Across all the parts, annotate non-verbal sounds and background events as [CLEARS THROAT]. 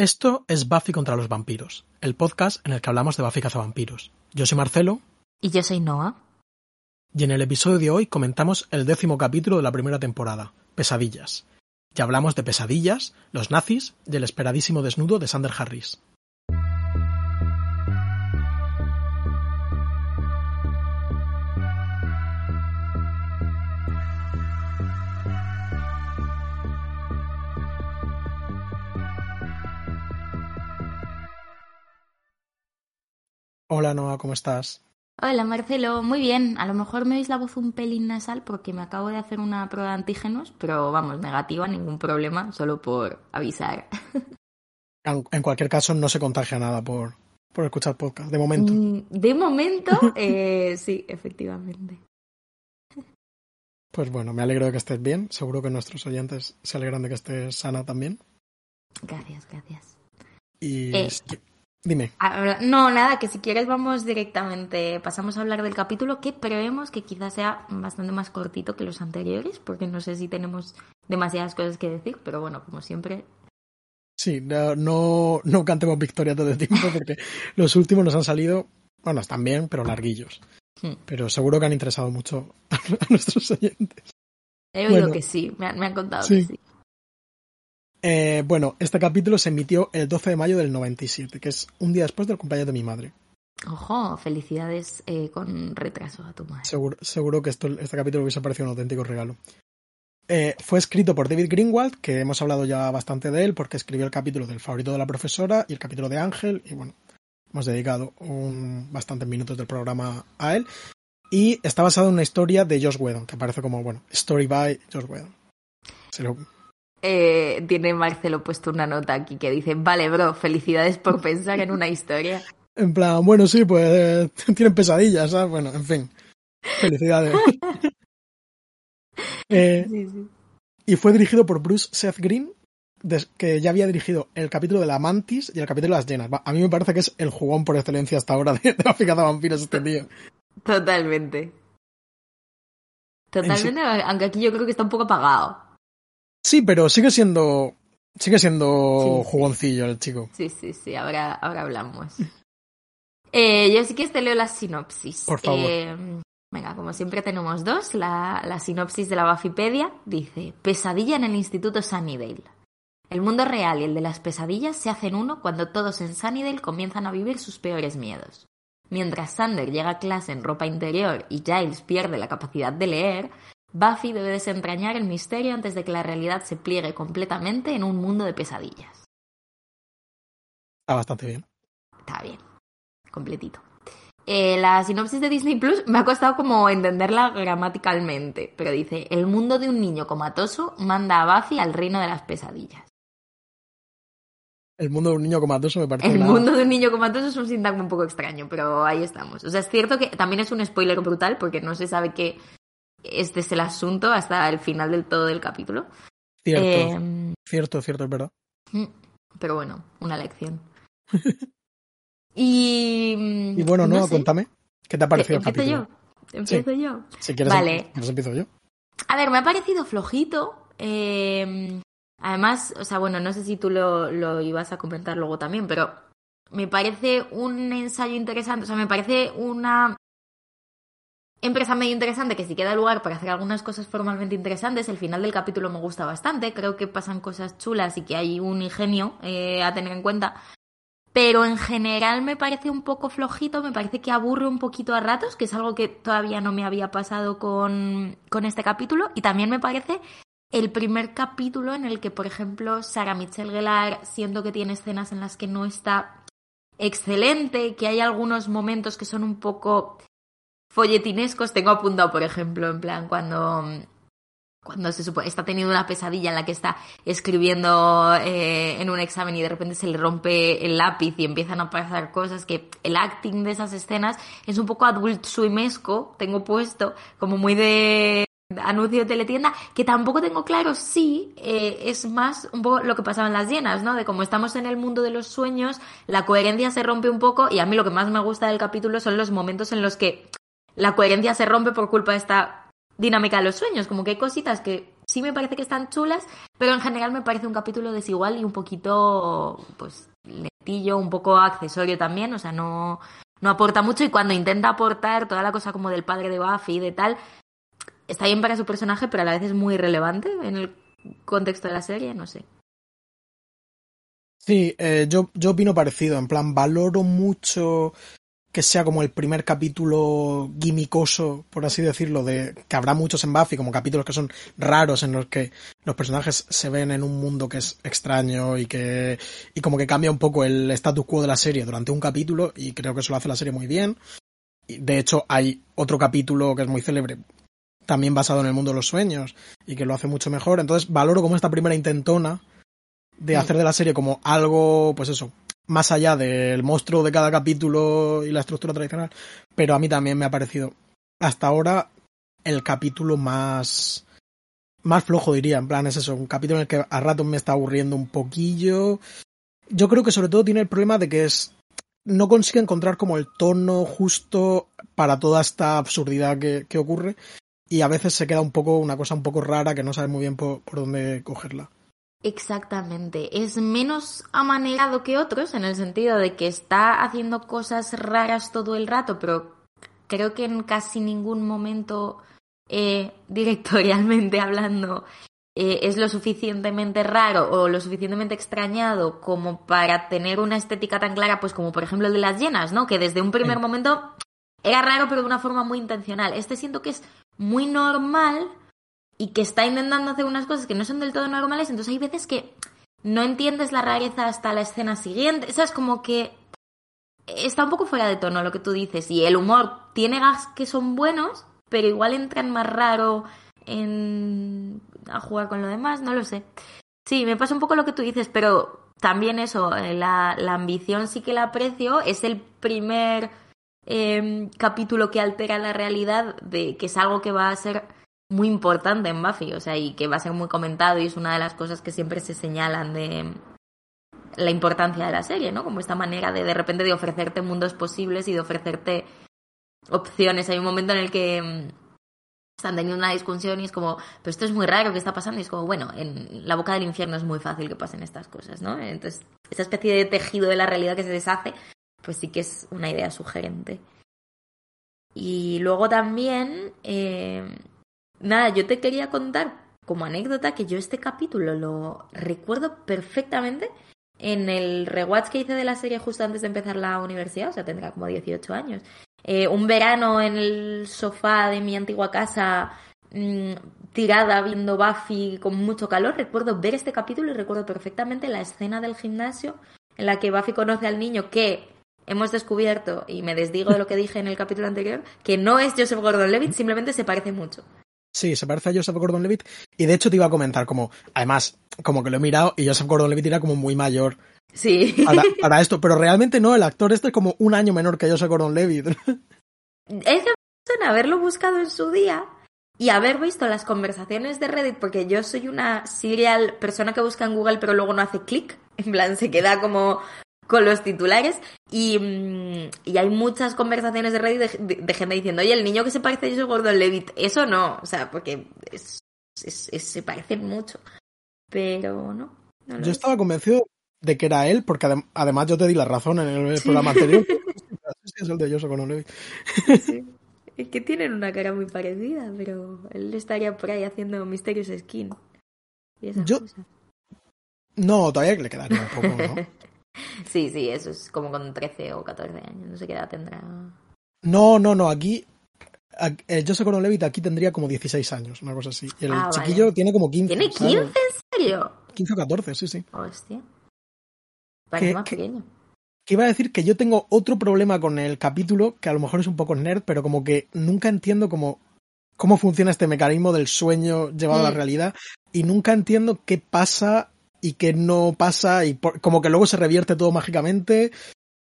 Esto es Buffy contra los vampiros, el podcast en el que hablamos de Buffy cazavampiros. Yo soy Marcelo. Y yo soy Noah. Y en el episodio de hoy comentamos el décimo capítulo de la primera temporada, Pesadillas. Ya hablamos de pesadillas, los nazis y el esperadísimo desnudo de Sander Harris. Hola Noah, ¿cómo estás? Hola Marcelo, muy bien. A lo mejor me oís la voz un pelín nasal porque me acabo de hacer una prueba de antígenos, pero vamos, negativa, ningún problema, solo por avisar. [LAUGHS] En cualquier caso, no se contagia nada por, por escuchar podcast, de momento. Mm, de momento, [LAUGHS] eh, sí, efectivamente. Pues bueno, me alegro de que estés bien. Seguro que nuestros oyentes se alegran de que estés sana también. Gracias, gracias. Y eh, Dime. No, nada, que si quieres vamos directamente, pasamos a hablar del capítulo que prevemos que quizás sea bastante más cortito que los anteriores, porque no sé si tenemos demasiadas cosas que decir, pero bueno, como siempre. Sí, no, no, cantemos victoria todo el tiempo, porque [LAUGHS] los últimos nos han salido, bueno, están bien, pero larguillos. Hmm. Pero seguro que han interesado mucho [LAUGHS] a, nuestros oyentes. He oído que sí, me han, contado que sí. Eh, bueno, este capítulo se emitió el 12 de mayo del 97, que es un día después del cumpleaños de mi madre. Ojo, felicidades eh, con retraso a tu madre. Seguro, que esto, este capítulo hubiese parecido un auténtico regalo. Eh, fue escrito por David Greenwald, que hemos hablado ya bastante de él, porque escribió el capítulo del favorito de la profesora y el capítulo de Ángel, y bueno, hemos dedicado un, bastantes minutos del programa a él. Y está basado en una historia de Josh Whedon, que parece como, bueno, Story by Josh Whedon. Se lo, eh, tiene Marcelo puesto una nota aquí que dice, vale, bro, felicidades por [LAUGHS] pensar en una historia. En plan, bueno, sí, pues [LAUGHS] tienen pesadillas, ¿sabes? Bueno, en fin. Felicidades. [LAUGHS] Eh, y fue dirigido por Bruce Seth Green, que ya había dirigido el capítulo de la Mantis y el capítulo de las llenas. A mí me parece que es el jugón por excelencia hasta ahora de, la de vampiros este tío. Totalmente. Totalmente, aunque aquí yo creo que está un poco apagado. Sí, pero sigue siendo. Sigue siendo jugoncillo el chico. Sí, sí, sí, ahora, ahora hablamos. [LAUGHS] eh, yo sí que te leo la sinopsis. Por favor. Eh, venga, como siempre tenemos dos. La, la sinopsis de la Buffypedia dice: Pesadilla en el Instituto Sunnydale. El mundo real y el de las pesadillas se hacen uno cuando todos en Sunnydale comienzan a vivir sus peores miedos. Mientras Sander llega a clase en ropa interior y Giles pierde la capacidad de leer, Buffy debe desentrañar el misterio antes de que la realidad se pliegue completamente en un mundo de pesadillas. Está bastante bien. Está bien, completito. Eh, la sinopsis de Disney Plus me ha costado como entenderla gramaticalmente, pero dice, el mundo de un niño comatoso manda a Buffy al reino de las pesadillas. El mundo de un niño comatoso me parece. El mundo de un niño comatoso es un sintagma un poco extraño, pero ahí estamos. O sea, es cierto que también es un spoiler brutal porque no se sabe qué este es el asunto hasta el final del todo del capítulo. Cierto, em, cierto, cierto, es verdad. Mm, pero bueno, una lección. [LAUGHS] y, y bueno, no, cuéntame, ¿qué te ha parecido el capítulo? Yo? ¿Empiezo yo? Si quieres, vale. Pues empiezo yo. A ver, me ha parecido flojito. Eh, además, o sea, bueno, no sé si tú lo, lo ibas a comentar luego también, pero me parece un ensayo interesante, o sea, me parece una empresa medio interesante que si queda lugar para hacer algunas cosas formalmente interesantes. El final del capítulo me gusta bastante, creo que pasan cosas chulas y que hay un ingenio eh, a tener en cuenta. Pero en general me parece un poco flojito, me parece que aburre un poquito a ratos, que es algo que todavía no me había pasado con, con este capítulo. Y también me parece el primer capítulo en el que, por ejemplo, Sarah Michelle Gellar siento que tiene escenas en las que no está excelente, que hay algunos momentos que son un poco folletinescos tengo apuntado, por ejemplo, en plan, cuando cuando se supone está teniendo una pesadilla en la que está escribiendo eh, en un examen y de repente se le rompe el lápiz y empiezan a pasar cosas que el acting de esas escenas es un poco adult swimesco, tengo puesto como muy de anuncio de teletienda, que tampoco tengo claro si eh, es más un poco lo que pasaba en las llenas, ¿no? De como estamos en el mundo de los sueños, la coherencia se rompe un poco y a mí lo que más me gusta del capítulo son los momentos en los que la coherencia se rompe por culpa de esta dinámica de los sueños, como que hay cositas que sí me parece que están chulas, pero en general me parece un capítulo desigual y un poquito, pues, lentillo, un poco accesorio también, o sea, no, no aporta mucho y cuando intenta aportar toda la cosa como del padre de Buffy y de tal, está bien para su personaje, pero a la vez es muy relevante en el contexto de la serie, no sé. Sí, eh, yo, yo opino parecido, en plan, valoro mucho que sea como el primer capítulo gimicoso, por así decirlo, de que habrá muchos en Buffy, como capítulos que son raros en los que los personajes se ven en un mundo que es extraño y que y como que cambia un poco el status quo de la serie durante un capítulo y creo que eso lo hace la serie muy bien. De hecho, hay otro capítulo que es muy célebre, también basado en el mundo de los sueños y que lo hace mucho mejor. Entonces, valoro como esta primera intentona de hacer de la serie como algo, pues eso, más allá del monstruo de cada capítulo y la estructura tradicional, pero a mí también me ha parecido hasta ahora el capítulo más más flojo diría, en plan es eso, un capítulo en el que a ratos me está aburriendo un poquillo. Yo creo que sobre todo tiene el problema de que es no consigue encontrar como el tono justo para toda esta absurdidad que, que ocurre y a veces se queda un poco una cosa un poco rara que no sabe muy bien por, por dónde cogerla. Exactamente. Es menos amanerado que otros en el sentido de que está haciendo cosas raras todo el rato, pero creo que en casi ningún momento, eh, [LAUGHS] directorialmente hablando, eh, es lo suficientemente raro o lo suficientemente extrañado como para tener una estética tan clara, pues como por ejemplo el de las llenas, ¿no? Que desde un primer momento era raro, pero de una forma muy intencional. Este siento que es muy normal y que está intentando hacer unas cosas que no son del todo normales, entonces hay veces que no entiendes la rareza hasta la escena siguiente. O sea, es como que está un poco fuera de tono lo que tú dices. Y el humor tiene gags que son buenos, pero igual entran más raro en a jugar con lo demás, no lo sé. Sí, me pasa un poco lo que tú dices, pero también eso, eh, la, ambición sí que la aprecio. Es el primer eh, capítulo que altera la realidad de que es algo que va a ser muy importante en Buffy, o sea, y que va a ser muy comentado y es una de las cosas que siempre se señalan de la importancia de la serie, ¿no? Como esta manera de de repente de ofrecerte mundos posibles y de ofrecerte opciones. Hay un momento en el que mm, están teniendo una discusión y es como, pero esto es muy raro, ¿qué está pasando? Y es como, bueno, en la boca del infierno es muy fácil que pasen estas cosas, ¿no? Entonces, esa especie de tejido de la realidad que se deshace, pues sí que es una idea sugerente. Y luego también, eh, Nada, yo te quería contar como anécdota que yo este capítulo lo recuerdo perfectamente en el rewatch que hice de la serie justo antes de empezar la universidad, o sea, tendrá como 18 años. Eh, un verano en el sofá de mi antigua casa, mmm, tirada viendo Buffy con mucho calor, recuerdo ver este capítulo y recuerdo perfectamente la escena del gimnasio en la que Buffy conoce al niño que hemos descubierto, y me desdigo de lo que dije en el capítulo anterior, que no es Joseph Gordon-Levitt, simplemente se parece mucho. Sí, se parece a Joseph Gordon-Levitt. Y de hecho te iba a comentar como, además, como que lo he mirado y Joseph Gordon-Levitt era como muy mayor. Sí. Para, [LAUGHS] para, esto, pero realmente no, el actor este es como un año menor que Joseph Gordon-Levitt. [LAUGHS] Es que haberlo buscado en su día y haber visto las conversaciones de Reddit, porque yo soy una serial persona que busca en Google pero luego no hace clic, en plan se queda como con los titulares y, mm, y, hay muchas conversaciones de Reddit de, de, gente diciendo, oye, el niño que se parece a Joseph Gordon-Levitt, eso no, o sea, porque es, es, es, se parecen mucho, pero no. no yo estaba convencido de que era él, porque adem además yo te di la razón en el sí. programa anterior. [LAUGHS] es el de Joseph Gordon-Levitt. sí. Es que tienen una cara muy parecida, pero él estaría por ahí haciendo Mysterious Skin. Y esas yo... cosas. No, todavía le quedaría un poco, ¿no? [LAUGHS] Sí, sí, eso es como con 13 o 14 años, no sé qué edad tendrá. No, no, no, aquí eh, Joseph Gordon-Levitt aquí tendría como 16 años, una cosa así. Y el Ah, chiquillo vale. tiene como 15. ¿Tiene 15 en serio? 15 o 14, sí, sí. Hostia. Parece ¿Qué- más pequeño. Que iba a decir que yo tengo otro problema con el capítulo, que a lo mejor es un poco nerd, pero como que nunca entiendo cómo, cómo funciona este mecanismo del sueño llevado a la Mm. realidad y nunca entiendo qué pasa y qué no pasa y por- como que luego se revierte todo mágicamente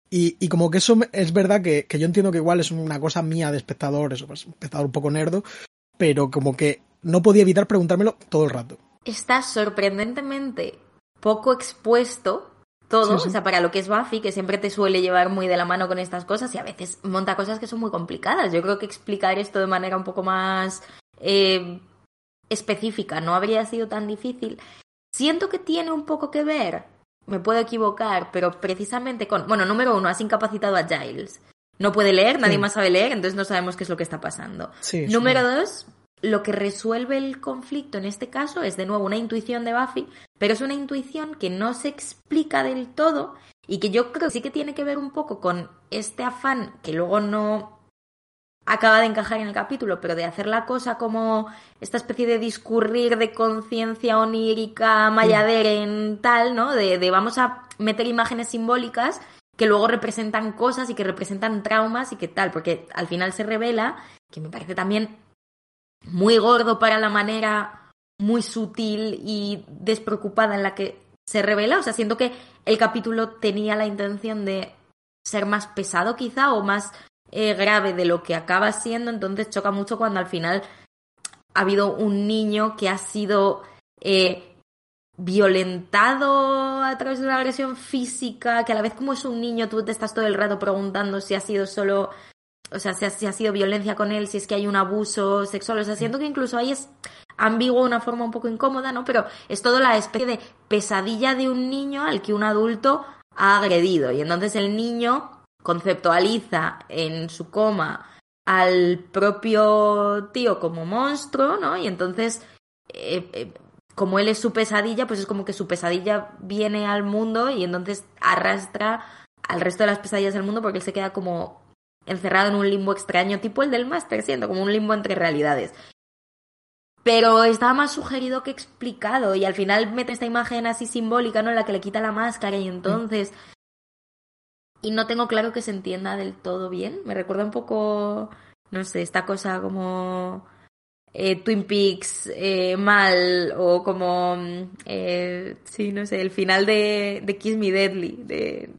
y, y como que eso es verdad que, que yo entiendo que igual es una cosa mía de espectador, eso, pues, espectador un poco nerdo, pero como que no podía evitar preguntármelo todo el rato. Está sorprendentemente poco expuesto todo, Sí, sí. o sea, para lo que es Buffy, que siempre te suele llevar muy de la mano con estas cosas y a veces monta cosas que son muy complicadas. Yo creo que explicar esto de manera un poco más eh, específica no habría sido tan difícil. Siento que tiene un poco que ver, me puedo equivocar, pero precisamente con, bueno, número uno, has incapacitado a Giles. No puede leer, nadie más sabe leer, entonces no sabemos qué es lo que está pasando. número dos, lo que resuelve el conflicto en este caso es de nuevo una intuición de Buffy, pero es una intuición que no se explica del todo y que yo creo que sí que tiene que ver un poco con este afán que luego no acaba de encajar en el capítulo, pero de hacer la cosa como esta especie de discurrir de conciencia onírica, en tal, ¿no? De, de, vamos a meter imágenes simbólicas que luego representan cosas y que representan traumas y que tal, porque al final se revela, que me parece también muy gordo para la manera muy sutil y despreocupada en la que se revela, o sea, siento que el capítulo tenía la intención de ser más pesado quizá o más eh, grave de lo que acaba siendo, entonces choca mucho cuando al final ha habido un niño que ha sido eh, violentado a través de una agresión física, que a la vez como es un niño tú te estás todo el rato preguntando si ha sido solo, o sea, si ha, si ha sido violencia con él, si es que hay un abuso sexual, o sea, siento que incluso ahí es ambiguo de una forma un poco incómoda, ¿no? Pero es todo la especie de pesadilla de un niño al que un adulto ha agredido y entonces el niño conceptualiza en su coma al propio tío como monstruo, ¿no? Y entonces, eh, eh, como él es su pesadilla, pues es como que su pesadilla viene al mundo y entonces arrastra al resto de las pesadillas del mundo porque él se queda como encerrado en un limbo extraño, tipo el del máster, siendo como un limbo entre realidades. Pero estaba más sugerido que explicado y al final mete esta imagen así simbólica, ¿no? En la que le quita la máscara y entonces y no tengo claro que se entienda del todo bien. Me recuerda un poco, no sé, esta cosa como eh, Twin Peaks eh, mal o como, eh, sí, no sé, el final de, de Kiss Me Deadly. De...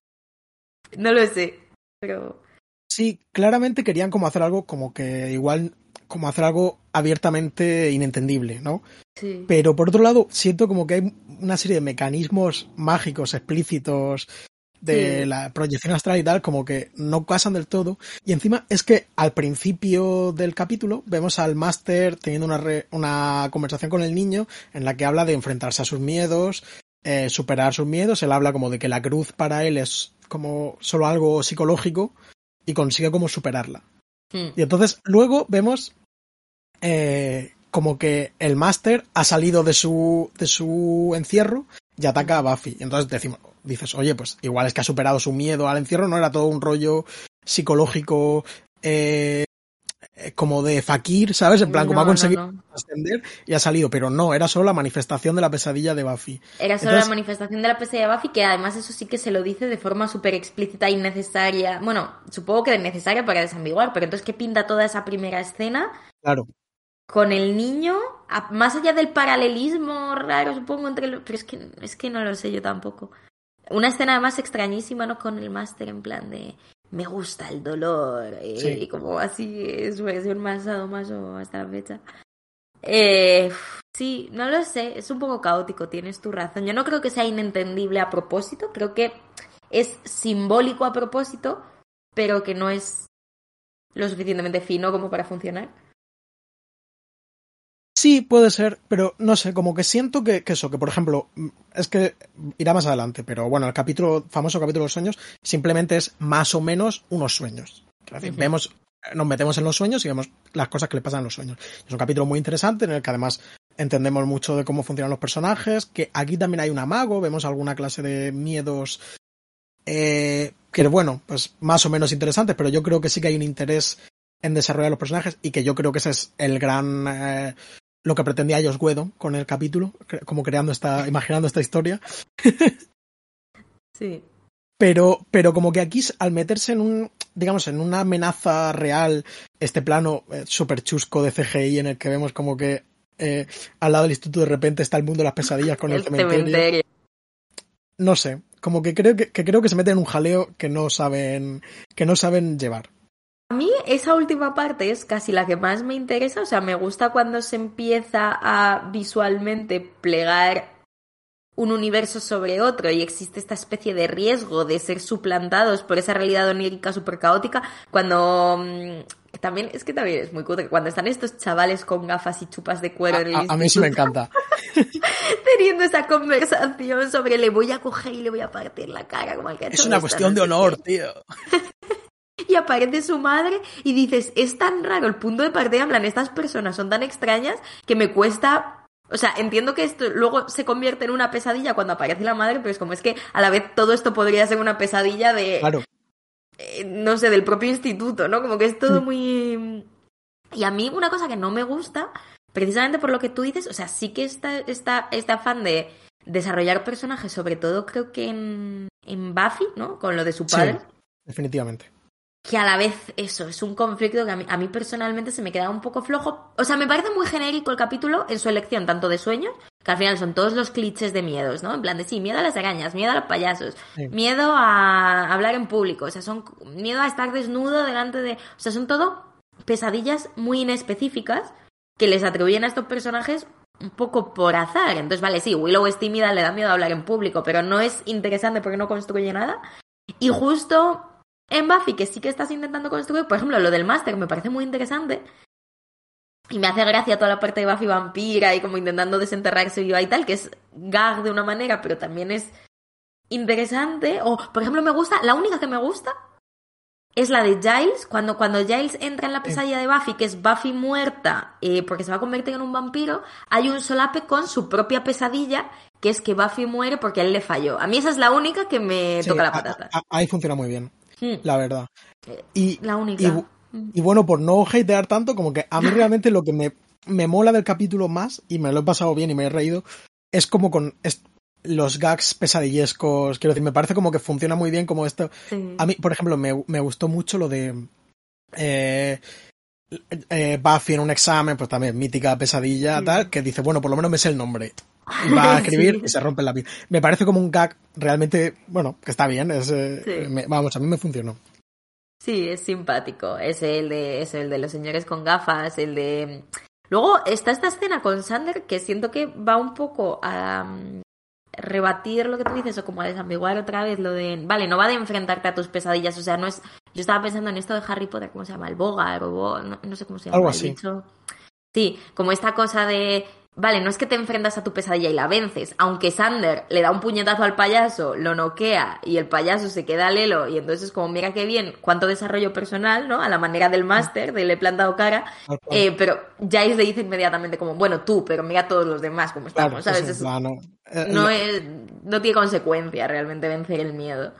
No lo sé, pero... Sí, claramente querían como hacer algo como que igual como hacer algo abiertamente inentendible, ¿no? Sí. Pero por otro lado, siento como que hay una serie de mecanismos mágicos explícitos de la proyección astral y tal, como que no casan del todo. Y encima es que al principio del capítulo vemos al máster teniendo una, una conversación con el niño en la que habla de enfrentarse a sus miedos, eh, superar sus miedos. Él habla como de que la cruz para él es como solo algo psicológico y consigue como superarla. Hmm. Y entonces luego vemos eh, como que el máster ha salido de su, de su encierro y ataca a Buffy. Y entonces decimos, dices, oye, pues igual es que ha superado su miedo al encierro, no era todo un rollo psicológico eh, como de fakir, ¿sabes? En plan, como ha conseguido ascender y ha salido, pero no, era solo la manifestación de la pesadilla de Buffy. Era solo la manifestación de la pesadilla de Buffy, que además eso sí que se lo dice de forma súper explícita y necesaria. Bueno, supongo que necesaria para desambiguar, pero entonces, ¿qué pinta toda esa primera escena? Claro con el niño, más allá del paralelismo raro, supongo, entre los... Pero es que, es que no lo sé yo tampoco. Una escena además extrañísima, ¿no? Con el máster en plan de me gusta el dolor eh, y como así es su versión más o hasta la fecha. Eh, sí, no lo sé, es un poco caótico, tienes tu razón. Yo no creo que sea inentendible a propósito, creo que es simbólico a propósito, pero que no es lo suficientemente fino como para funcionar. Sí, puede ser, pero no sé, como que siento que, eso, que por ejemplo, mm, es que irá más adelante, pero bueno, el capítulo, famoso capítulo de los sueños, simplemente es más o menos unos sueños. vemos, nos metemos en los sueños y vemos las cosas que le pasan en los sueños. Es un capítulo muy interesante en el que además entendemos mucho de cómo funcionan los personajes, que aquí también hay un amago, vemos alguna clase de miedos eh, que bueno, pues más o menos interesantes, pero yo creo que sí que hay un interés en desarrollar los personajes y que yo creo que ese es el gran eh, lo que pretendía Josh Whedon con el capítulo, como creando esta, imaginando esta historia. sí. Pero, pero como que aquí, al meterse en un, digamos, en una amenaza real, este plano eh, súper chusco de CGI en el que vemos como que eh, al lado del instituto de repente está el mundo de las pesadillas con el, cementerio. No sé, como que creo que, que creo que se meten en un jaleo que no saben, que no saben llevar. A mí esa última parte es casi la que más me interesa, o sea, me gusta cuando se empieza a visualmente plegar un universo sobre otro y existe esta especie de riesgo de ser suplantados por esa realidad onírica súper caótica, cuando mm, también, es que también es muy cutre, cuando están estos chavales con gafas y chupas de cuero en el A, a mí sí me encanta. [LAUGHS] teniendo esa conversación sobre le voy a coger y le voy a partir la cara como al que Es una cuestión de honor, tío. [LAUGHS] [LAUGHS] Y aparece su madre y dices, es tan raro el punto de partida, en plan, estas personas son tan extrañas que me cuesta... O sea, entiendo que esto luego se convierte en una pesadilla cuando aparece la madre, pero es como es que a la vez todo esto podría ser una pesadilla de, Claro. eh, no sé, del propio instituto, ¿no? Como que es todo Sí. muy... Y a mí una cosa que no me gusta, precisamente por lo que tú dices, o sea, sí que está, está este afán de desarrollar personajes, sobre todo creo que en, en Buffy, ¿no? Con lo de su Sí. padre Definitivamente. Que a la vez eso es un conflicto que a mí, a mí personalmente se me queda un poco flojo. O sea, me parece muy genérico el capítulo en su elección, tanto de sueños, que al final son todos los clichés de miedos, ¿no? En plan de sí, miedo a las arañas, miedo a los payasos, Sí. miedo a hablar en público, o sea, son miedo a estar desnudo delante de. O sea, son todo pesadillas muy inespecíficas que les atribuyen a estos personajes un poco por azar. Entonces, vale, sí, Willow es tímida, le da miedo a hablar en público, pero no es interesante porque no construye nada. Y justo en Buffy, que sí que estás intentando construir, por ejemplo, lo del máster me parece muy interesante. Y me hace gracia toda la parte de Buffy vampira y como intentando desenterrarse viva y tal, que es gag de una manera, pero también es interesante. O, por ejemplo, me gusta, la única que me gusta es la de Giles, cuando, cuando Giles entra en la pesadilla de Buffy, que es Buffy muerta eh, porque se va a convertir en un vampiro, hay un solape con su propia pesadilla, que es que Buffy muere porque él le falló. A mí esa es la única que me Sí, toca la a- patata. a- ahí funciona muy bien, Hmm, la verdad. Y, la única. y, y bueno, por no hatear tanto, como que a mí [LAUGHS] realmente lo que me, me mola del capítulo más, y me lo he pasado bien y me he reído, es como con los gags pesadillescos. Quiero decir, me parece como que funciona muy bien como esto. Sí. A mí, por ejemplo, me, me gustó mucho lo de eh, eh, Buffy en un examen, pues también mítica pesadilla, Sí. tal, que dice, bueno, por lo menos me sé el nombre. Va a [LAUGHS] escribir Sí. y se rompe la vida. Me parece como un gag realmente, bueno, que está bien. Es, eh, Sí. me- vamos, a mí me funcionó. Sí, es simpático. Es el de, es el de los señores con gafas, el de. Luego está esta escena con Sander que siento que va un poco a mm, rebatir lo que tú dices o como a desambiguar otra vez lo de. Vale, no va de enfrentarte a tus pesadillas, o sea, no es. Yo estaba pensando en esto de Harry Potter, ¿cómo se llama? El Bogar o Bo- no, no sé cómo se llama. Algo el así. Sí, como esta cosa de. Vale, no es que te enfrentas a tu pesadilla y la vences, aunque Sander le da un puñetazo al payaso, lo noquea y el payaso se queda lelo y entonces es como, mira qué bien, cuánto desarrollo personal, ¿no? A la manera del máster, de le he plantado cara, eh, pero Giles le dice inmediatamente como, bueno, tú, pero mira a todos los demás como Claro, estamos. Eh, no, es, no tiene consecuencia realmente vencer el miedo.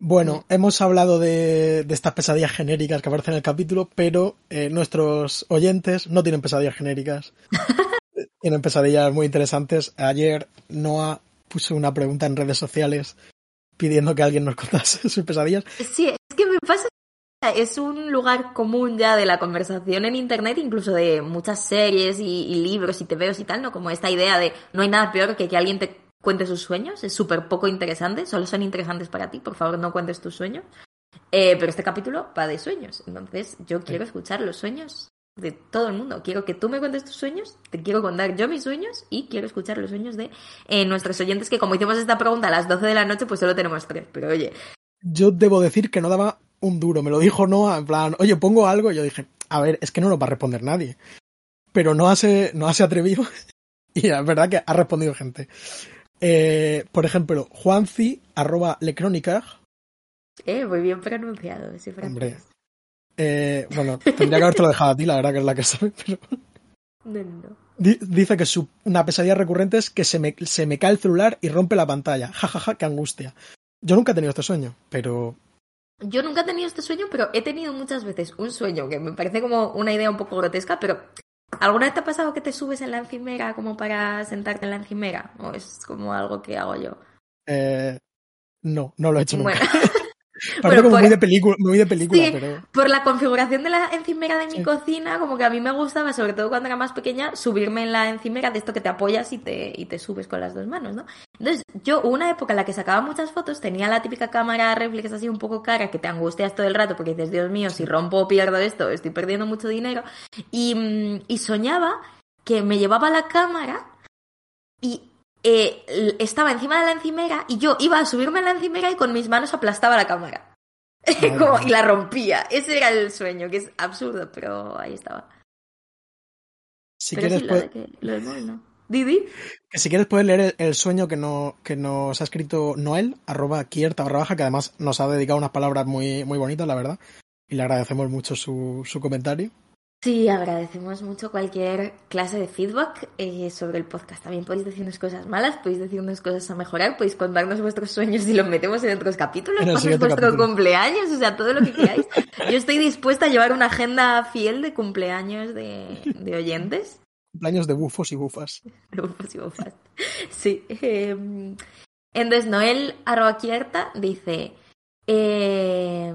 Bueno, hemos hablado de, de estas pesadillas genéricas que aparecen en el capítulo, pero eh, nuestros oyentes no tienen pesadillas genéricas. [LAUGHS] tienen pesadillas muy interesantes. Ayer Noah puso una pregunta en redes sociales pidiendo que alguien nos contase [LAUGHS] sus pesadillas. Sí, es que me pasa es un lugar común ya de la conversación en internet, incluso de muchas series y, y libros y tebeos y tal, ¿no? Como esta idea de no hay nada peor que que alguien te cuente sus sueños, es súper poco interesante, solo son interesantes para ti, por favor no cuentes tus sueños. Eh, pero este capítulo va de sueños, entonces yo quiero escuchar los sueños de todo el mundo. Quiero que tú me cuentes tus sueños, te quiero contar yo mis sueños y quiero escuchar los sueños de eh, nuestros oyentes que como hicimos esta pregunta a las 12 de la noche, pues solo tenemos tres. Pero oye, Yo debo decir que no daba un duro. Me lo dijo Noah en plan, oye, pongo algo. Y yo dije, a ver, es que no nos va a responder nadie. Pero Noah se, Noah se atrevió [LAUGHS] y es verdad que ha respondido gente. Eh, por ejemplo, Juanci, arroba lecrónica, eh, muy bien pronunciado ese Hombre. francés. eh, bueno, tendría que haberte lo dejado a ti, la verdad que es la que sabe, pero No, no. di- dice que su, una pesadilla recurrente es que se me, se me cae el celular y rompe la pantalla. Ja, ja, ja, qué angustia. Yo nunca he tenido este sueño, pero Yo nunca he tenido este sueño, pero he tenido muchas veces un sueño que me parece como una idea un poco grotesca, pero ¿alguna vez te ha pasado que te subes en la encimera como para sentarte en la encimera? ¿O es como algo que hago yo? eh, no, no lo he hecho nunca. Bueno, [LAUGHS] Parece como por- muy de película, muy de película, Sí. pero por la configuración de la encimera de mi Sí. cocina, como que a mí me gustaba, sobre todo cuando era más pequeña, subirme en la encimera de esto que te apoyas y te, y te subes con las dos manos, ¿no? Entonces, yo una época en la que sacaba muchas fotos, tenía la típica cámara reflex así un poco cara que te angustias todo el rato porque dices, Dios mío, si rompo o pierdo esto, estoy perdiendo mucho dinero. Y, mm, y soñaba que me llevaba la cámara y eh, estaba encima de la encimera y yo iba a subirme a la encimera y con mis manos aplastaba la cámara. [LAUGHS] Como, y la rompía. Ese era el sueño, que es absurdo, pero ahí estaba. Si pero quieres, sí, puede- lo, que, lo del móvil no. Didi. que si quieres puedes leer el, el sueño que, no, que nos ha escrito Noel, arroba kierta barra baja, que además nos ha dedicado unas palabras muy, muy bonitas, la verdad. Y le agradecemos mucho su, su comentario. Sí, agradecemos mucho cualquier clase de feedback eh, sobre el podcast. También podéis decirnos cosas malas, podéis decirnos cosas a mejorar, podéis contarnos vuestros sueños y los metemos en otros capítulos, En vuestro capítulo. cumpleaños, o sea, todo lo que queráis. Yo estoy dispuesta a llevar una agenda fiel de cumpleaños de, de oyentes. Cumpleaños de bufos y bufas. De bufos y bufas. Sí. eh, entonces, Noel Arroquierta dice... eh,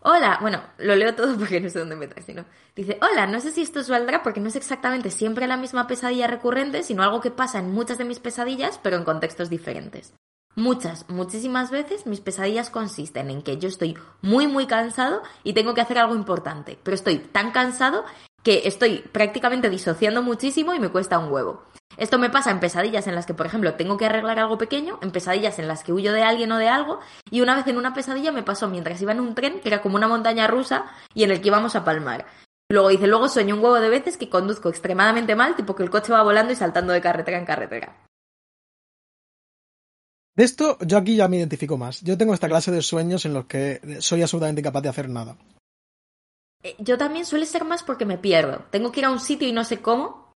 Hola, bueno, lo leo todo [LAUGHS] porque no sé dónde meter, sino. Dice, hola, no sé si esto os valdrá porque no es exactamente siempre la misma pesadilla recurrente, sino algo que pasa en muchas de mis pesadillas, pero en contextos diferentes. Muchas, muchísimas veces mis pesadillas consisten en que yo estoy muy, muy cansado y tengo que hacer algo importante, pero estoy tan cansado que estoy prácticamente disociando muchísimo y me cuesta un huevo. Esto me pasa en pesadillas en las que, por ejemplo, tengo que arreglar algo pequeño, en pesadillas en las que huyo de alguien o de algo, y una vez en una pesadilla me pasó mientras iba en un tren, que era como una montaña rusa, y en el que íbamos a palmar. Luego dice, luego sueño un huevo de veces que conduzco extremadamente mal, tipo que el coche va volando y saltando de carretera en carretera. De esto, yo aquí ya me identifico más. Yo tengo esta clase de sueños en los que soy absolutamente incapaz de hacer nada. Eh, Yo también suele ser más porque me pierdo. Tengo que ir a un sitio y no sé cómo.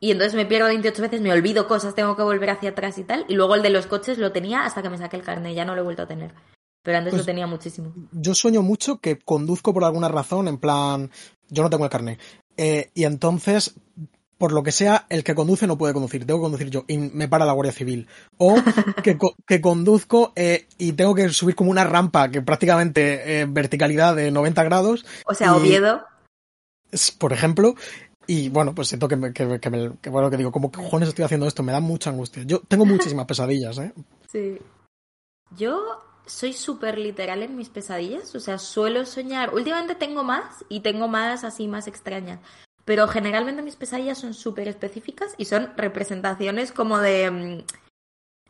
Y entonces me pierdo 28 veces, me olvido cosas, tengo que volver hacia atrás y tal. Y luego el de los coches lo tenía hasta que me saqué el carnet, ya no lo he vuelto a tener. Pero antes Pues- lo tenía muchísimo. Yo sueño mucho que conduzco por alguna razón, en plan, yo no tengo el carnet. Eh, y entonces, por lo que sea, el que conduce no puede conducir, tengo que conducir yo y me para la Guardia Civil. O que, co- que conduzco eh, y tengo que subir como una rampa que prácticamente eh, verticalidad de 90 grados, O sea, y- Oviedo. es- por ejemplo. Y bueno, pues siento que, me, que, que me- que, bueno, que digo, ¿cómo cojones estoy haciendo esto? Me da mucha angustia. Yo tengo muchísimas pesadillas, ¿eh? Sí. Yo soy súper literal en mis pesadillas, o sea, suelo soñar. Últimamente tengo más y tengo más así, más extrañas. Pero generalmente mis pesadillas son súper específicas y son representaciones como de mm,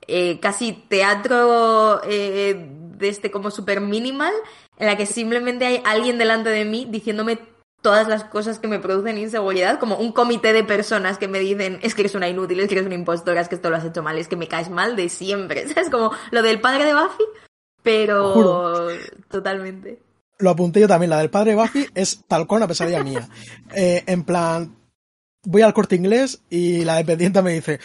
eh, casi teatro eh, de este como súper minimal, en la que simplemente hay alguien delante de mí diciéndome todas las cosas que me producen inseguridad, como un comité de personas que me dicen es que eres una inútil, es que eres una impostora, es que esto lo has hecho mal, es que me caes mal de siempre. [LAUGHS] ¿Sabes? Como lo del padre de Buffy, pero Juro. totalmente. Lo apunté yo también, la del padre Buffy es tal cual una pesadilla mía. [LAUGHS] Eh, en plan, voy al corte inglés y la dependiente me dice,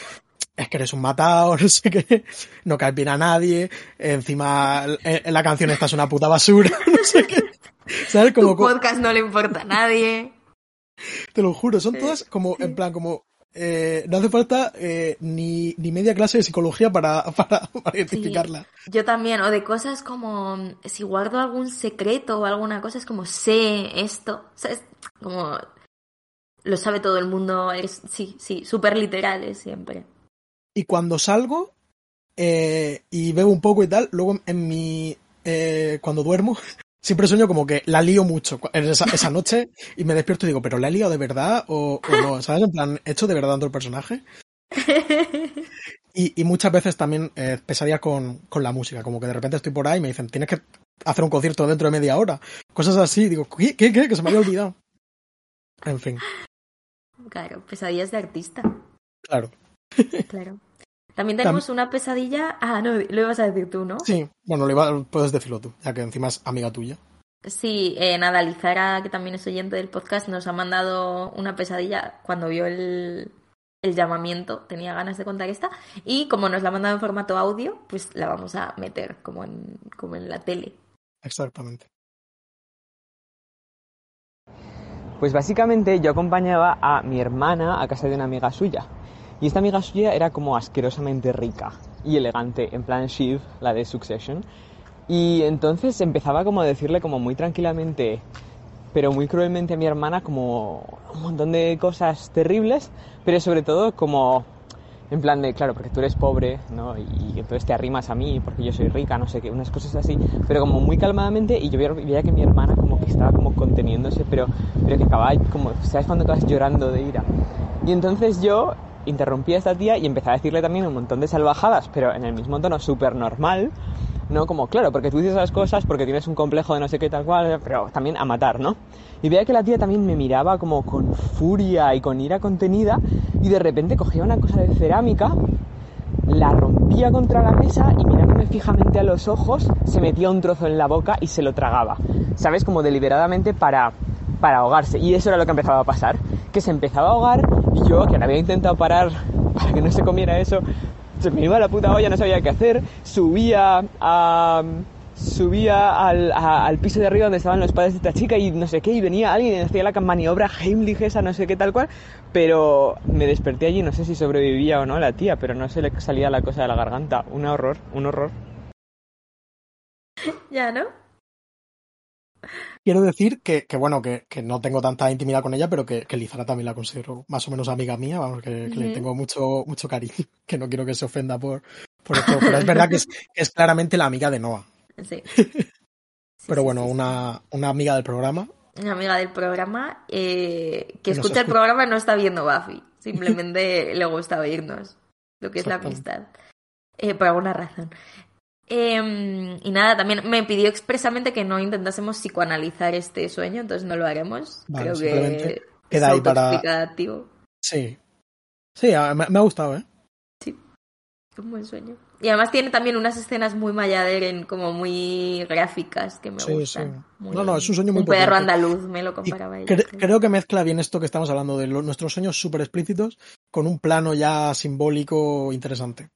es que eres un matado, [LAUGHS] no sé qué, no caes bien a nadie, encima en, en la canción esta es una puta basura, [LAUGHS] no sé qué. ¿Sabes? Como, Tu podcast no le importa a nadie. te lo juro, son todas como, en plan, como, eh, no hace falta eh, ni, ni media clase de psicología para, [LAUGHS] para, para identificarla. Yo también, o de cosas como si guardo algún secreto o alguna cosa, es como sé esto, ¿sabes? Como lo sabe todo el mundo, es, sí, sí, súper literales siempre. Y cuando salgo eh, y bebo un poco y tal, luego en mi. eh, cuando duermo, [LAUGHS] siempre sueño como que la lío mucho en esa, esa noche y me despierto y digo, ¿pero la he liado de verdad o, o no? ¿Sabes? En plan, ¿he hecho de verdad tanto el personaje? [LAUGHS] Y, y muchas veces también eh, pesadillas con, con la música, como que de repente estoy por ahí y me dicen, tienes que hacer un concierto dentro de media hora. Cosas así, digo, ¿qué? ¿Qué? qué? Que se me había olvidado. En fin, Claro, pesadillas de artista, claro. claro. También tenemos una pesadilla. Ah, no, lo ibas a decir tú, ¿no? Sí, bueno, lo iba- puedes decirlo tú, ya que encima es amiga tuya. Sí, eh, nada, Lizara, que también es oyente del podcast, nos ha mandado una pesadilla cuando vio el, el llamamiento, tenía ganas de contar esta, y como nos la ha mandado en formato audio, pues la vamos a meter como en, como en la tele. Exactamente. Pues básicamente yo acompañaba a mi hermana a casa de una amiga suya. Y esta amiga suya era como asquerosamente rica y elegante, en plan Shiv, la de Succession. Y entonces empezaba como a decirle como muy tranquilamente, pero muy cruelmente a mi hermana como un montón de cosas terribles, pero sobre todo como en plan de, claro, porque tú eres pobre, ¿no? Y, entonces te arrimas a mí porque yo soy rica, no sé qué, unas cosas así, pero como muy calmadamente y yo veía, veía que mi hermana como que estaba como conteniéndose, pero, pero que acababa como, ¿sabes cuando acabas llorando de ira? Y entonces yo interrumpía a esta tía y empezaba a decirle también un montón de salvajadas, pero en el mismo tono súper normal, ¿no? Como, claro, porque tú dices esas cosas, porque tienes un complejo de no sé qué tal cual, pero también a matar, ¿no? Y veía que la tía también me miraba como con furia y con ira contenida y de repente cogía una cosa de cerámica, la rompía contra la mesa y mirándome fijamente a los ojos se metía un trozo en la boca y se lo tragaba, ¿sabes? Como deliberadamente para, para ahogarse. Y eso era lo que empezaba a pasar, que se empezaba a ahogar y yo, que le había intentado parar para que no se comiera eso, se me iba la puta olla, no sabía qué hacer, subía a subía al, a- al piso de arriba donde estaban los padres de esta chica y no sé qué, y venía alguien y hacía la maniobra Heimlich esa, no sé qué tal cual, pero me desperté allí, no sé si sobrevivía o no la tía, pero no se le salía la cosa de la garganta, un horror, un horror. [LAUGHS] Ya, ¿no? Quiero decir que, que bueno, que, que no tengo tanta intimidad con ella, pero que, que Lizara también la considero más o menos amiga mía, vamos, que, que le tengo mucho, mucho cariño, [LAUGHS] que no quiero que se ofenda por, por esto. Pero es verdad que es, que es claramente la amiga de Noah. Sí. [LAUGHS] Sí, Pero sí, bueno, sí, sí. una, una amiga del programa. Una amiga del programa eh, que escucha el programa no está viendo Buffy. [LAUGHS] Simplemente le gusta oírnos. Lo que es la amistad. Eh, por alguna razón. Eh, y nada, también me pidió expresamente que no intentásemos psicoanalizar este sueño, entonces no lo haremos. Vale, Creo que queda ahí para-. Sí. Sí, me, me ha gustado, ¿eh? Un buen sueño. Y además tiene también unas escenas muy Mayaderen, como muy gráficas que me Sí, gustan. sí. Muy- No, no, es un sueño muy Un perro potente. andaluz, me lo comparaba ella. cre- creo. creo que mezcla bien esto que estamos hablando de lo- nuestros sueños súper explícitos con un plano ya simbólico interesante.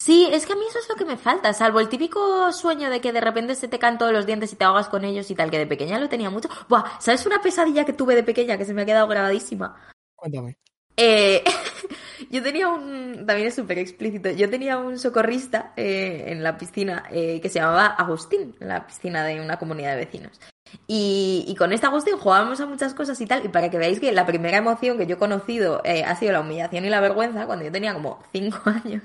Sí, es que a mí eso es lo que me falta, salvo el típico sueño de que de repente se te caen todos los dientes y te ahogas con ellos y tal, que de pequeña lo tenía mucho. Buah, ¿sabes una pesadilla que tuve de pequeña que se me ha quedado grabadísima? Cuéntame. Eh, [LAUGHS] yo tenía un, también es súper explícito, yo tenía un socorrista eh, en la piscina eh, que se llamaba Agustín, en la piscina de una comunidad de vecinos. Y, y con este Agustín jugábamos a muchas cosas y tal, y para que veáis que la primera emoción que yo he conocido eh, ha sido la humillación y la vergüenza, cuando yo tenía como 5 [LAUGHS] años.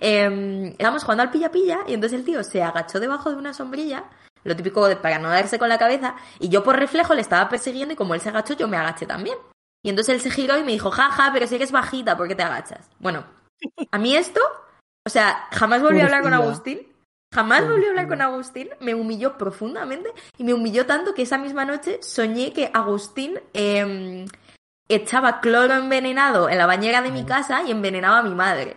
Eh, estábamos jugando al pilla-pilla y entonces el tío se agachó debajo de una sombrilla, lo típico de para no darse con la cabeza, y yo por reflejo le estaba persiguiendo y como él se agachó yo me agaché también. Y entonces él se giró y me dijo, jaja, pero si eres bajita, ¿por qué te agachas? Bueno, a mí esto, o sea, jamás volví a hablar con. Agustín, jamás volví a hablar con Agustín, me humilló profundamente y me humilló tanto que esa misma noche soñé que Agustín eh, echaba cloro envenenado en la bañera de mi casa y envenenaba a mi madre.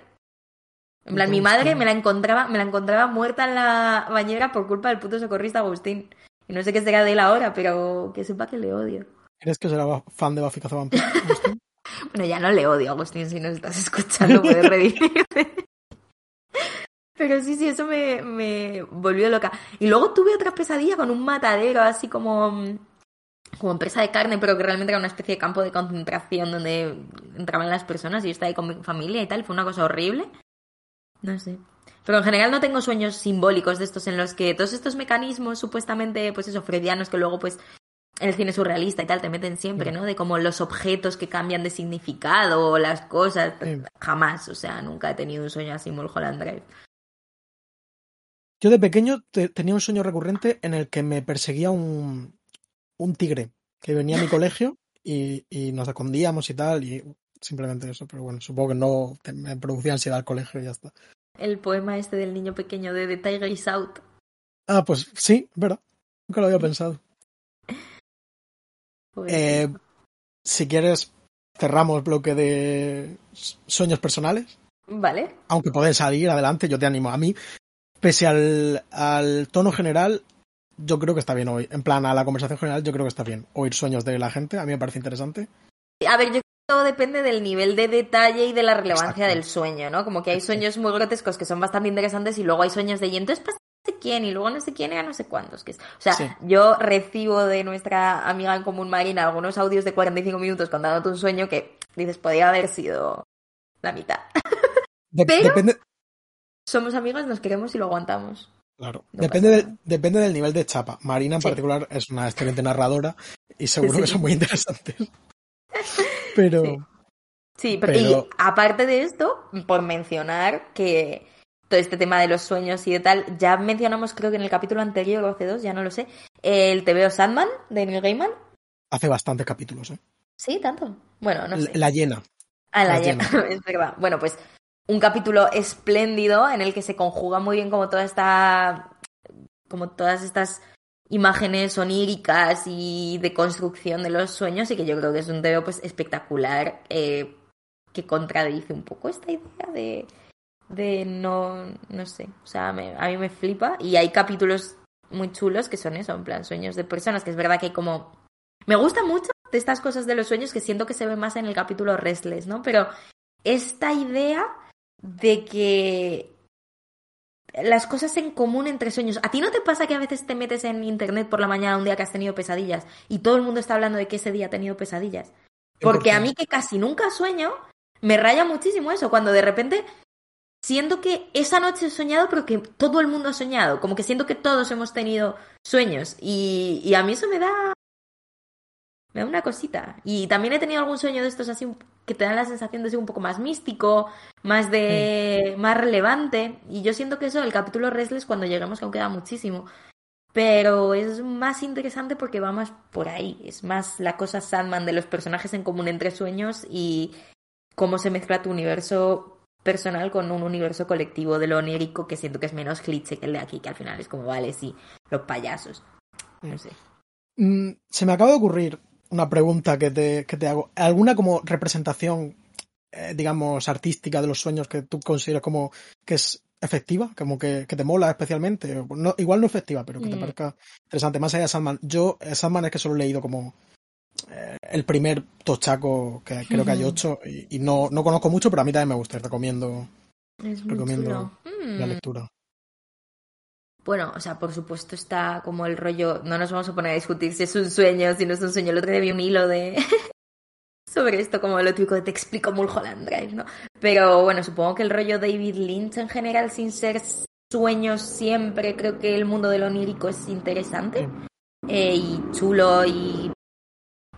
En plan, mi madre me la encontraba, me la encontraba muerta en la bañera por culpa del puto socorrista Agustín. Y no sé qué será de él ahora, pero que sepa que le odio. ¿Crees que será fan de Buffy Cazavampiros? Agustín? Bueno, ya no le odio, Agustín, si nos estás escuchando, puedes [LAUGHS] redimirte. Pero sí, sí, eso me, me volvió loca. Y luego tuve otra pesadilla con un matadero, así como, mm, como empresa de carne, pero que realmente era una especie de campo de concentración donde entraban las personas y yo estaba ahí con mi familia y tal. Fue una cosa horrible. No sé. Pero en general no tengo sueños simbólicos de estos en los que todos estos mecanismos supuestamente, pues eso, freudianos que luego pues en el cine surrealista y tal te meten siempre, ¿no? De como los objetos que cambian de significado o las cosas. Sí. Jamás, o sea, nunca he tenido un sueño así Mulholland Drive. Yo de pequeño te- tenía un sueño recurrente en el que me perseguía un, un tigre que venía a mi [LAUGHS] colegio y, y nos escondíamos y tal, y simplemente eso, pero bueno, supongo que no te- me producía ansiedad al colegio y ya está. El poema este del niño pequeño de The Tiger is Out. Ah, pues sí, verdad. Nunca lo había pensado. Pues, Eh, si quieres, cerramos bloque de sueños personales. Vale. Aunque pueden salir adelante, yo te animo. A mí, pese al, al tono general, yo creo que está bien hoy. En plan, a la conversación general, yo creo que está bien. Oír sueños de la gente, a mí me parece interesante. A ver, yo creo que todo depende del nivel de detalle y de la relevancia Exacto. del sueño, ¿no? Como que hay sueños muy grotescos que son bastante interesantes y luego hay sueños de y entonces pasa sé quién y luego no sé quién era no sé cuántos. Que es... O sea, Sí. yo recibo de nuestra amiga en común Marina algunos audios de 45 minutos contándote un sueño que dices podría haber sido la mitad. [LAUGHS] De- Pero- Depende, Somos amigos, nos queremos y lo aguantamos. claro, No depende, del, depende del nivel de chapa. Marina en Sí. particular es una excelente narradora y seguro Sí. que son muy interesantes. [LAUGHS] Pero Sí. Sí, pero, Pero- y aparte de esto, por mencionar que todo este tema de los sueños y de tal, ya mencionamos creo que en el capítulo anterior o hace dos, ya no lo sé, el TVO Sandman de Neil Gaiman. hace bastantes capítulos, ¿eh? Sí, tanto. Bueno, no sé. La llena. A la llena, [LAUGHS] es verdad. Bueno, pues un capítulo espléndido en el que se conjuga muy bien como toda esta. como todas estas imágenes oníricas y de construcción de los sueños y que yo creo que es un TVO pues espectacular eh, que contradice un poco esta idea de, de no, no sé, o sea, me- a mí me flipa y hay capítulos muy chulos que son eso, en plan sueños de personas, que es verdad que hay como... Me gusta mucho de estas cosas de los sueños que siento que se ve más en el capítulo Restless, ¿no? Pero esta idea de que las cosas en común entre sueños. ¿A ti no te pasa que a veces te metes en internet por la mañana un día que has tenido pesadillas y todo el mundo está hablando de que ese día ha tenido pesadillas? Porque a mí que casi nunca sueño, me raya muchísimo eso, cuando de repente siento que esa noche he soñado, pero que todo el mundo ha soñado, como que siento que todos hemos tenido sueños y, y a mí eso me da... Me da una cosita. Y también he tenido algún sueño de estos así que te dan la sensación de ser un poco más místico, más de más relevante. Y yo siento que eso, el capítulo Restless, cuando lleguemos, que aún queda muchísimo. Pero es más interesante porque va más por ahí. Es más la cosa Sandman de los personajes en común entre sueños y cómo se mezcla tu universo personal con un universo colectivo de lo onírico que siento que es menos cliché que el de aquí, que al final es como, vale, sí, los payasos. No sé. Mm, se me acaba de ocurrir una pregunta que te, que te hago. ¿Alguna como representación, eh, digamos, artística de los sueños que tú consideras como que es efectiva? Como que, que te mola especialmente. No, igual no efectiva, pero que te Mm. parezca interesante. Más allá de Sandman. Yo, eh, Sandman es que solo he leído como eh, el primer tochaco, que creo que hay ocho, y, y no, no conozco mucho, pero a mí también me gusta y recomiendo Recomiendo chulo. la Mm. lectura. Bueno, o sea, por supuesto está como el rollo, no nos vamos a poner a discutir si es un sueño, si no es un sueño. El otro día vi un hilo de [LAUGHS] sobre esto, como lo típico de te explico Mulholland Drive, ¿no? Pero bueno, supongo que el rollo David Lynch en general, sin ser sueños siempre, creo que el mundo de lo onírico es interesante eh, y chulo y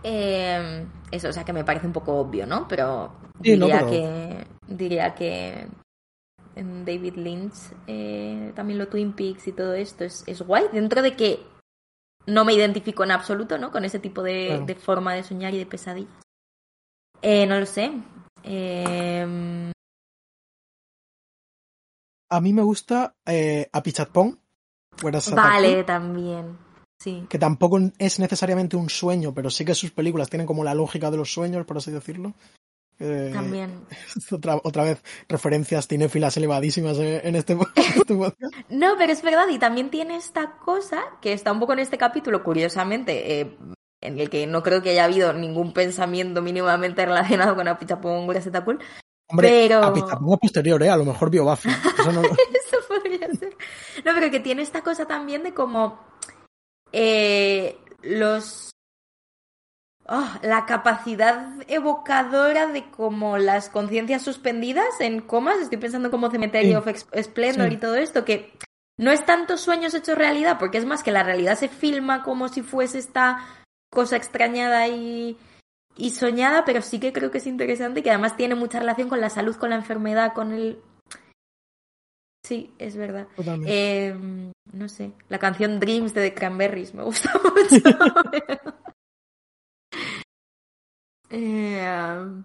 eh, eso, o sea, que me parece un poco obvio, ¿no? Pero Sí, no, diría pero- que diría que en David Lynch, eh, también lo Twin Peaks y todo esto es, es guay, dentro de que no me identifico en absoluto, ¿no? Con ese tipo de, Claro. de forma de soñar y de pesadillas. Eh, no lo sé. Eh, A mí me gusta eh, Apichatpong. Whereas vale, también. Sí. que tampoco es necesariamente un sueño, pero sí que sus películas tienen como la lógica de los sueños, por así decirlo. Eh, También. [LAUGHS] Otra, otra vez, referencias cinéfilas elevadísimas en este, [LAUGHS] en este podcast. No, pero es verdad, y también tiene esta cosa que está un poco en este capítulo, curiosamente, eh, en el que no creo que haya habido ningún pensamiento mínimamente relacionado con Apichapong Gurasetapul. Hombre, Pero- Apichatpong es posterior, ¿eh? A lo mejor vio Buffy. [LAUGHS] Eso no- Eso podría ser. No, pero que tiene esta cosa también de como eh, los oh, la capacidad evocadora de como las conciencias suspendidas en comas. Estoy pensando como Cementerio Sí. of Splendor Sí. y todo esto, que no es tanto sueños hechos realidad, porque es más que la realidad se filma como si fuese esta cosa extrañada y, y soñada, pero sí que creo que es interesante y que además tiene mucha relación con la salud, con la enfermedad, con el... Sí, es verdad. Eh, no sé, la canción Dreams de The Cranberries me gusta [LAUGHS] mucho. Eh,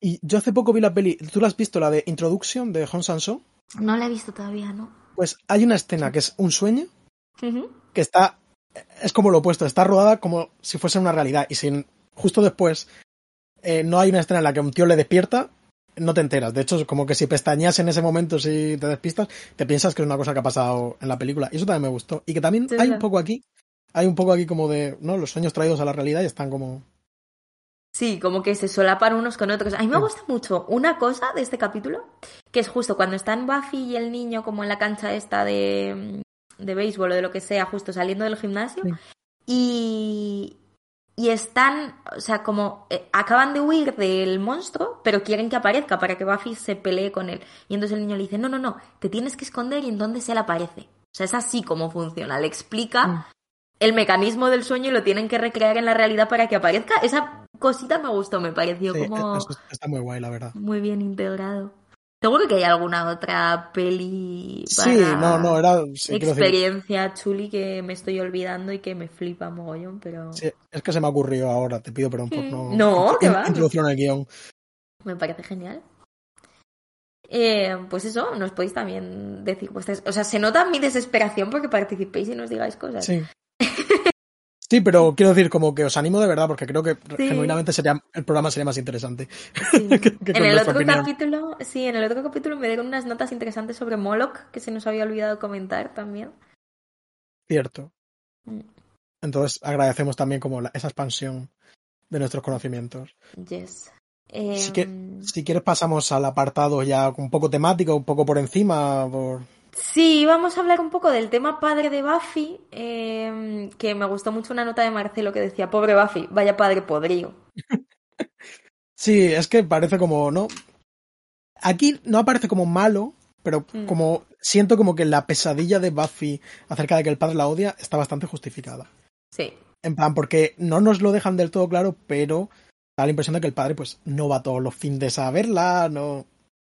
Y yo hace poco vi la peli, ¿tú la has visto? La de Introduction de Hong Sanso. no la he visto todavía, ¿no? Pues hay una escena que es un sueño que está, es como lo opuesto, está rodada como si fuese una realidad y sin, justo después eh, no hay una escena en la que un tío le despierta, no te enteras. De hecho, es como que si pestañas en ese momento, si te despistas, te piensas que es una cosa que ha pasado en la película. Y eso también me gustó. Y que también Sí, hay un poco aquí, hay un poco aquí como de, ¿no? Los sueños traídos a la realidad y están como... Sí, como que se solapan unos con otros. A mí me gusta mucho una cosa de este capítulo, que es justo cuando están Buffy y el niño como en la cancha esta de, de béisbol o de lo que sea, justo saliendo del gimnasio, Sí. y, y están, o sea, como eh, acaban de huir del monstruo, pero quieren que aparezca para que Buffy se pelee con él. Y entonces el niño le dice, no, no, no, te tienes que esconder y entonces él aparece. O sea, es así como funciona. Le explica Mm. el mecanismo del sueño y lo tienen que recrear en la realidad para que aparezca. Esa cosita me gustó, me pareció Sí, como está muy guay, la verdad. muy bien integrado. Seguro que hay alguna otra peli Sí, para no, no, era... sí, experiencia chuli que me estoy olvidando y que me flipa mogollón, pero sí, es que se me ha ocurrido ahora, te pido perdón por no... No, que va. introducción al guion. Me parece genial. Eh, pues eso, nos podéis también decir vuestras... O sea, se nota mi desesperación porque participéis y nos digáis cosas. Sí. Sí, pero quiero decir, como que os animo de verdad, porque creo que Sí. genuinamente sería, el programa sería más interesante. Sí. [LAUGHS] que- que en el otro opinión. capítulo, sí, en el otro capítulo me dieron unas notas interesantes sobre Moloch que se nos había olvidado comentar también. Cierto. Mm. Entonces agradecemos también como la- esa expansión de nuestros conocimientos. Yes. Sí que- Em, Si quieres pasamos al apartado ya un poco temático, un poco por encima, por... Sí, vamos a hablar un poco del tema padre de Buffy, em, que me gustó mucho una nota de Marcelo que decía, pobre Buffy, vaya padre podrido. [LAUGHS] Sí, es que parece como, ¿no? Aquí no aparece como malo, pero Mm. como siento como que la pesadilla de Buffy acerca de que el padre la odia está bastante justificada. Sí, En plan, porque no nos lo dejan del todo claro, pero da la impresión de que el padre pues no va todos los fines a verla, no...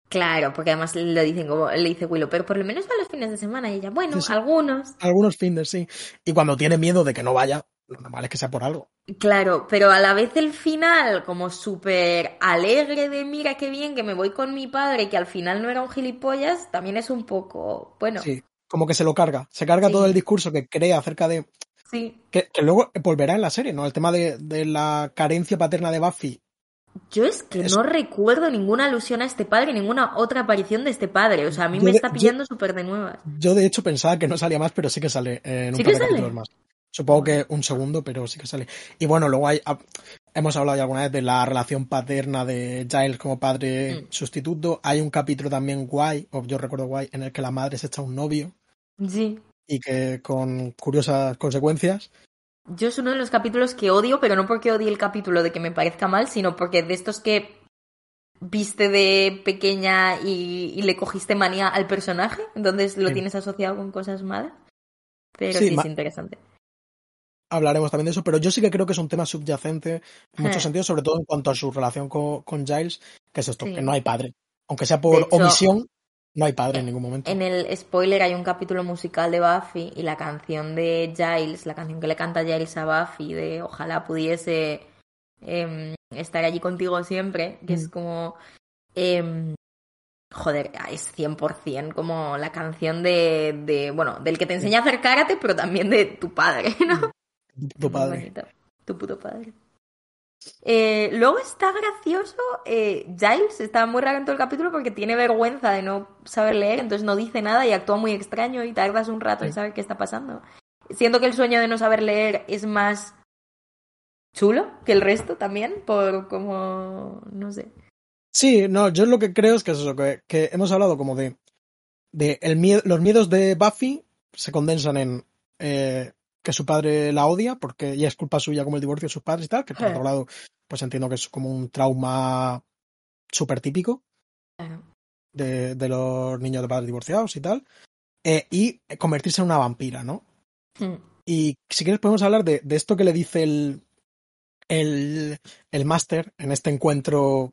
claro, porque además lo dicen como le dice Willow, pero por lo menos va los fines de semana y ella, bueno, Sí, sí. algunos. Algunos fines, sí. Y cuando tiene miedo de que no vaya, lo normal es que sea por algo. Claro, pero a la vez el final como súper alegre de mira qué bien que me voy con mi padre, que al final no era un gilipollas, también es un poco, bueno, Sí, como que se lo carga. Se carga Sí. todo el discurso que crea acerca de... sí. Que, que luego volverá en la serie, ¿no? El tema de, de la carencia paterna de Buffy. Yo es que Es- no recuerdo ninguna alusión a este padre, ninguna otra aparición de este padre. O sea, a mí Yo me de- está pillando súper de nuevas. Yo de hecho pensaba que no salía más, pero sí que sale eh, en un ¿Sí par de capítulos más. Supongo que un segundo, pero sí que sale. Y bueno, luego hay, ah, hemos hablado ya alguna vez de la relación paterna de Giles como padre Mm. sustituto. Hay un capítulo también guay, o yo recuerdo guay, en el que la madre se echa un novio Sí. y que con curiosas consecuencias. Yo es uno de los capítulos que odio, pero no porque odie el capítulo de que me parezca mal, sino porque de estos que viste de pequeña y, y le cogiste manía al personaje, entonces lo Sí. tienes asociado con cosas malas. Pero Sí, es interesante. Hablaremos también de eso, pero yo sí que creo que es un tema subyacente en muchos Eh. sentidos, sobre todo en cuanto a su relación con, con Giles, que es esto, que no hay padre. Aunque sea por hecho, omisión, no hay padre en ningún momento. En el spoiler hay un capítulo musical de Buffy y la canción de Giles, la canción que le canta Giles a Buffy de ojalá pudiese em, estar allí contigo siempre, que es Mm. como... em, joder, es 100% como la canción de, de, bueno, del que te enseña a hacer karate, pero también de tu padre, ¿no? Tu padre. Tu puto padre. Eh, luego está gracioso. eh, Giles está muy raro en todo el capítulo porque tiene vergüenza de no saber leer, entonces no dice nada y actúa muy extraño y tardas un rato en saber qué está pasando. Siento que el sueño de no saber leer es más chulo que el resto también, por como. no sé. Sí, no, yo lo que creo es que es eso, que, que hemos hablado como de, de el miedo, los miedos de Buffy se condensan en eh, que su padre la odia, porque ya es culpa suya como el divorcio de sus padres y tal, que por otro lado, pues entiendo que es como un trauma súper típico Claro. de, de los niños de padres divorciados y tal, eh, y convertirse en una vampira, ¿no? Hmm. Y si quieres podemos hablar de, de esto que le dice el, el, el máster en este encuentro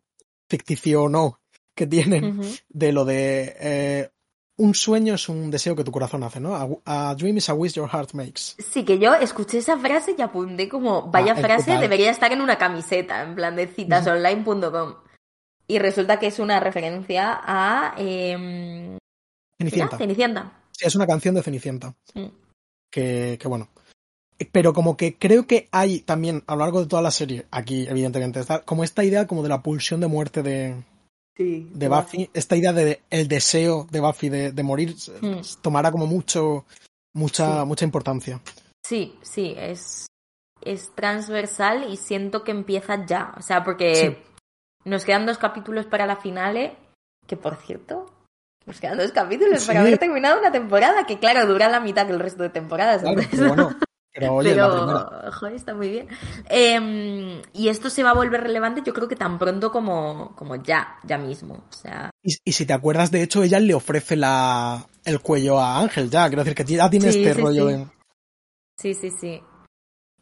ficticio o no que tienen, de lo de eh, un sueño es un deseo que tu corazón hace, ¿no? A, a dream is a wish your heart makes. Sí, que yo escuché esa frase y apunté como, vaya Ah, frase, debería estar en una camiseta, en plan de citasonline.com. Y resulta que es una referencia a... em, Cenicienta. Cenicienta. Sí, es una canción de Cenicienta. Mm. Que, que bueno. Pero como que creo que hay también a lo largo de toda la serie, aquí evidentemente, está como esta idea como de la pulsión de muerte de, Sí. de Buffy, esta idea de el deseo de Buffy de, de morir Mm. tomará como mucho mucha Sí. mucha importancia. Sí, sí, es, es transversal y siento que empieza ya. O sea, porque Sí. nos quedan dos capítulos para la finale, que por cierto, nos quedan dos capítulos Sí. para haber terminado una temporada, que claro, dura la mitad que el resto de temporadas. Claro, entonces- pero bueno, pero [LAUGHS] oye. Pero, joder, está muy bien. Em, y esto se va a volver relevante, yo creo que tan pronto como, como ya, ya mismo. O sea, Y, y si te acuerdas, de hecho, ella le ofrece la, el cuello a Ángel ya. Quiero decir que ya tiene Sí, este sí, rollo sí. En, sí, sí, sí.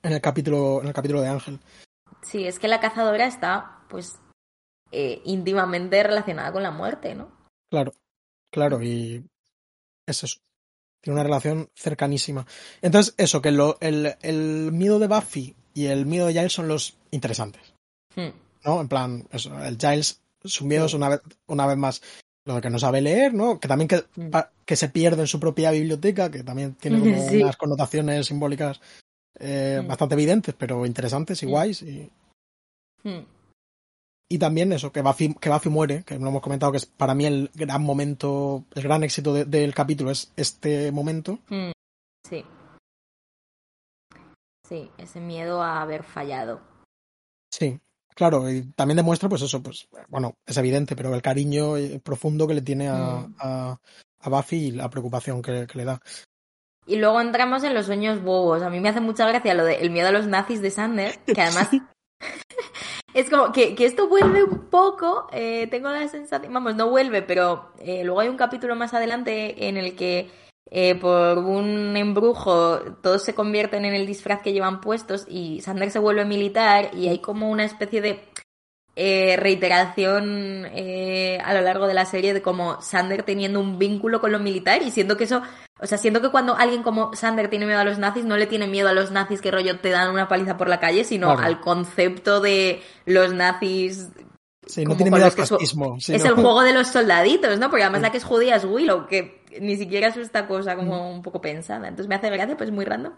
en el capítulo, en el capítulo de Ángel. Sí, es que la cazadora está, pues, eh, íntimamente relacionada con la muerte, ¿no? Claro, claro, y es eso. Tiene una relación cercanísima. Entonces, eso, que lo, el, el miedo de Buffy y el miedo de Giles son los interesantes. Hmm. ¿No? En plan, eso, el Giles Sus miedos, Sí. una, vez, una vez más, lo de que no sabe leer, ¿no? Que también que, Mm. que se pierde en su propia biblioteca, que también tiene [LAUGHS] como Sí. unas connotaciones simbólicas eh, Mm. bastante evidentes, pero interesantes y guays. Y. y también eso, que Buffy, que Buffy muere, que lo hemos comentado, que es para mí el gran momento, el gran éxito de- del capítulo es este momento. Mm. Sí. Sí, ese miedo a haber fallado. Sí, claro, y también demuestra, pues eso, pues, bueno, es evidente, pero el cariño eh, profundo que le tiene a, Mm. a, a Buffy y la preocupación que, que le da. Y luego entramos en los sueños bobos. A mí me hace mucha gracia lo del miedo a los nazis de Sander, que además [LAUGHS] es como que, que esto vuelve un poco, eh, tengo la sensación, vamos, no vuelve, pero eh, luego hay un capítulo más adelante en el que eh, por un embrujo todos se convierten en el disfraz que llevan puestos y Sander se vuelve militar y hay como una especie de eh, reiteración eh, a lo largo de la serie de como Sander teniendo un vínculo con lo militar y siento que eso, o sea, siento que cuando alguien como Sander tiene miedo a los nazis, no le tiene miedo a los nazis que rollo te dan una paliza por la calle, sino Claro. al concepto de los nazis. Sí, no tiene miedo al fascismo. sí, es el [LAUGHS] juego de los soldaditos, ¿no? Porque además Sí. la que es judía es Willow, que ni siquiera es esta cosa como un poco pensada. Entonces me hace gracia, pues muy random.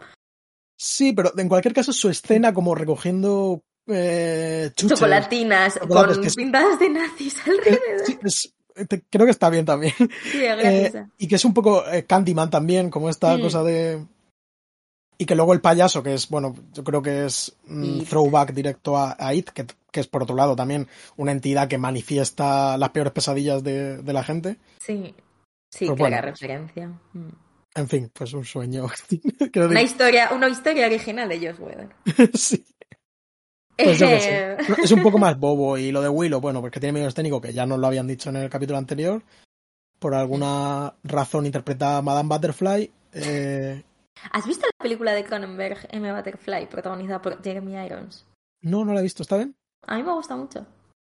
Sí, pero en cualquier caso su escena como recogiendo eh, chuches, Chocolatinas con que pintadas de nazis [LAUGHS] eh, alrededor. sí, es- te- creo que está bien también. Sí, [LAUGHS] Eh, y que es un poco eh, Candyman también, como esta Mm. cosa de... Y que luego el payaso, que es, bueno, yo creo que es mm, throwback directo a, a It, que, que es por otro lado también una entidad que manifiesta las peores pesadillas de, de la gente. Sí, sí, Pues clara bueno. referencia. Mm. En fin, pues un sueño. [LAUGHS] Una historia, una historia original de Joss Whedon. sí, pues yo qué sé. Eh, Es un poco más [LAUGHS] bobo. Y lo de Willow, bueno, porque tiene miedo escénico, que ya nos lo habían dicho en el capítulo anterior. Por alguna razón interpreta a Madame Butterfly. eh, ¿Has visto la película de Cronenberg, M. Butterfly, protagonizada por Jeremy Irons? no, no la he visto, ¿está bien? A mí me gusta mucho.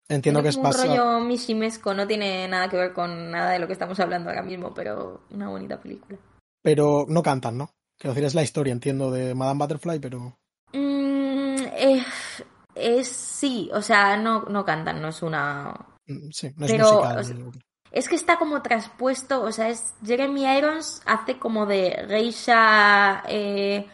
Entiendo Tiene que es un rollo mishimesco, no tiene nada que ver con nada de lo que estamos hablando ahora mismo, pero una bonita película. Pero no cantan, ¿no? Quiero decir, es la historia, entiendo, de Madame Butterfly, pero. Mm, eh, es sí, o sea, no, no cantan, no es una mm, Sí, no es Pero, musical. o sea, ni- Es que está como traspuesto, o sea, es Jeremy Irons hace como de geisha eh,